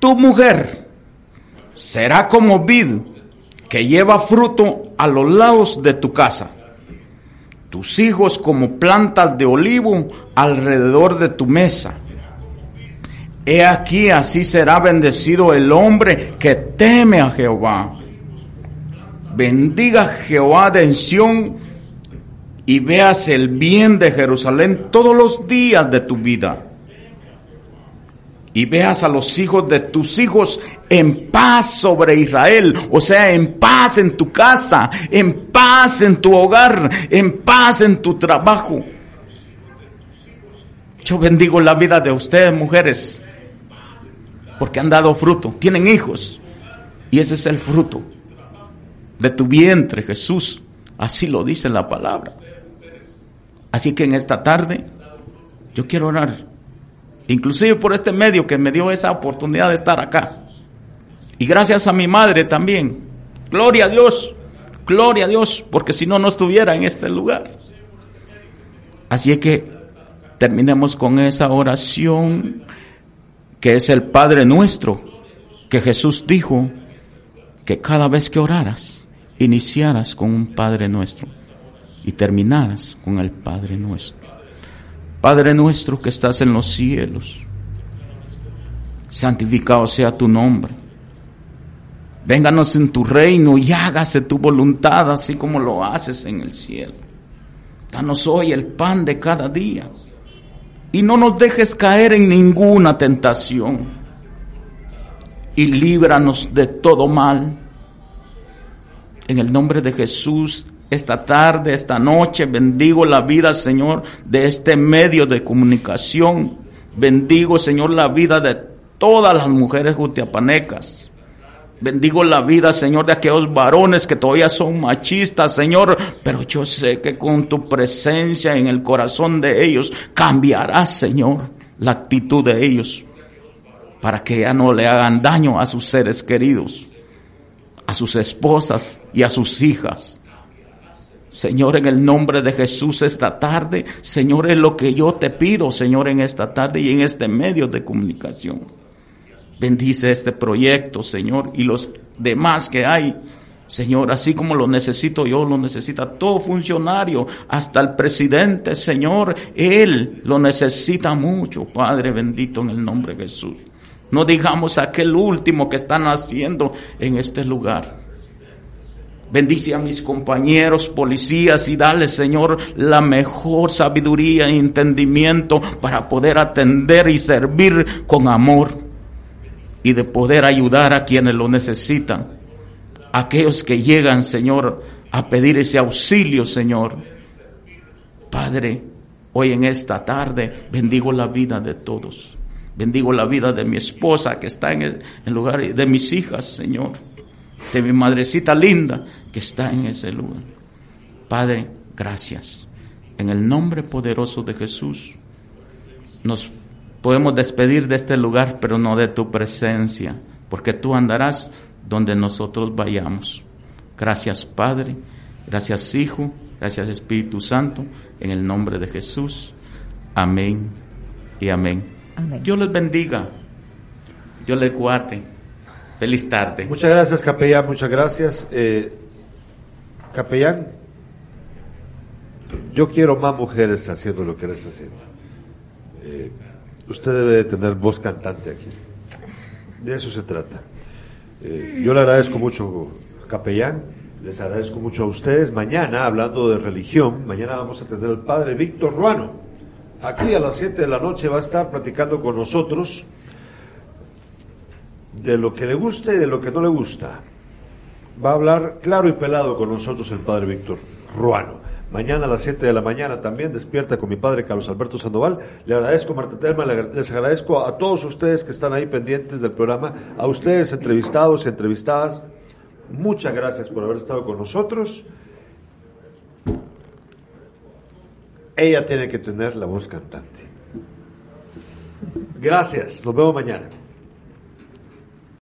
Tu mujer será como vid que lleva fruto a los lados de tu casa. Tus hijos como plantas de olivo alrededor de tu mesa. He aquí así será bendecido el hombre que teme a Jehová. Bendiga Jehová de Sión y veas el bien de Jerusalén todos los días de tu vida y veas a los hijos de tus hijos en paz sobre Israel, o sea, en paz en tu casa, en paz en tu hogar, en paz en tu trabajo. Yo bendigo la vida de ustedes, mujeres, porque han dado fruto, tienen hijos, y ese es el fruto de tu vientre, Jesús. Así lo dice la palabra. Así que en esta tarde yo quiero orar inclusive por este medio que me dio esa oportunidad de estar acá. Y gracias a mi madre también. Gloria a Dios, gloria a Dios, porque si no, no estuviera en este lugar. Así es que terminemos con esa oración que es el Padre nuestro, que Jesús dijo que cada vez que oraras, iniciaras con un Padre nuestro y terminaras con el Padre nuestro. Padre nuestro que estás en los cielos, santificado sea tu nombre. Vénganos en tu reino y hágase tu voluntad así como lo haces en el cielo. Danos hoy el pan de cada día y no nos dejes caer en ninguna tentación y líbranos de todo mal. En el nombre de Jesús esta tarde, esta noche. Bendigo la vida, Señor, de este medio de comunicación. Bendigo, Señor, la vida de todas las mujeres jutiapanecas. Bendigo la vida, Señor, de aquellos varones que todavía son machistas, Señor. Pero yo sé que con tu presencia en el corazón de ellos cambiará, Señor, la actitud de ellos. Para que ya no le hagan daño a sus seres queridos, a sus esposas y a sus hijas. Señor, en el nombre de Jesús esta tarde, Señor, es lo que yo te pido, Señor, en esta tarde y en este medio de comunicación. Bendice este proyecto, Señor, y los demás que hay Señor, así como lo necesito yo, lo necesita todo funcionario, hasta el presidente, Señor, Él lo necesita mucho, Padre bendito en el nombre de Jesús. No digamos aquel último que están haciendo en este lugar. Bendice a mis compañeros policías y dale, Señor, la mejor sabiduría e entendimiento para poder atender y servir con amor y de poder ayudar a quienes lo necesitan aquellos que llegan, Señor, a pedir ese auxilio, Señor. Padre, hoy en esta tarde bendigo la vida de todos. Bendigo la vida de mi esposa que está en el, lugar, de mis hijas, Señor. De mi madrecita linda que está en ese lugar. Padre, gracias. En el nombre poderoso de Jesús, nos podemos despedir de este lugar, pero no de tu presencia, porque tú andarás donde nosotros vayamos. Gracias Padre, gracias Hijo, gracias Espíritu Santo, en el nombre de Jesús. Amén y amén. Dios les bendiga, Dios les guarde. Feliz tarde. Muchas gracias, capellán, muchas gracias. Eh, capellán, yo quiero más mujeres haciendo lo que está haciendo. Eh, usted debe de tener voz cantante aquí. De eso se trata. Eh, yo le agradezco mucho, capellán, les agradezco mucho a ustedes. Mañana, hablando de religión, mañana vamos a tener al padre Víctor Ruano. Aquí a las 7 de la noche va a estar platicando con nosotros de lo que le gusta y de lo que no le gusta. Va a hablar claro y pelado con nosotros el padre Víctor Ruano. Mañana a las 7 de la mañana también despierta con mi padre Carlos Alberto Sandoval. Le agradezco, Marta Telma, les agradezco a todos ustedes que están ahí pendientes del programa, a ustedes entrevistados y entrevistadas. Muchas gracias por haber estado con nosotros. Ella tiene que tener la voz cantante. Gracias, nos vemos mañana.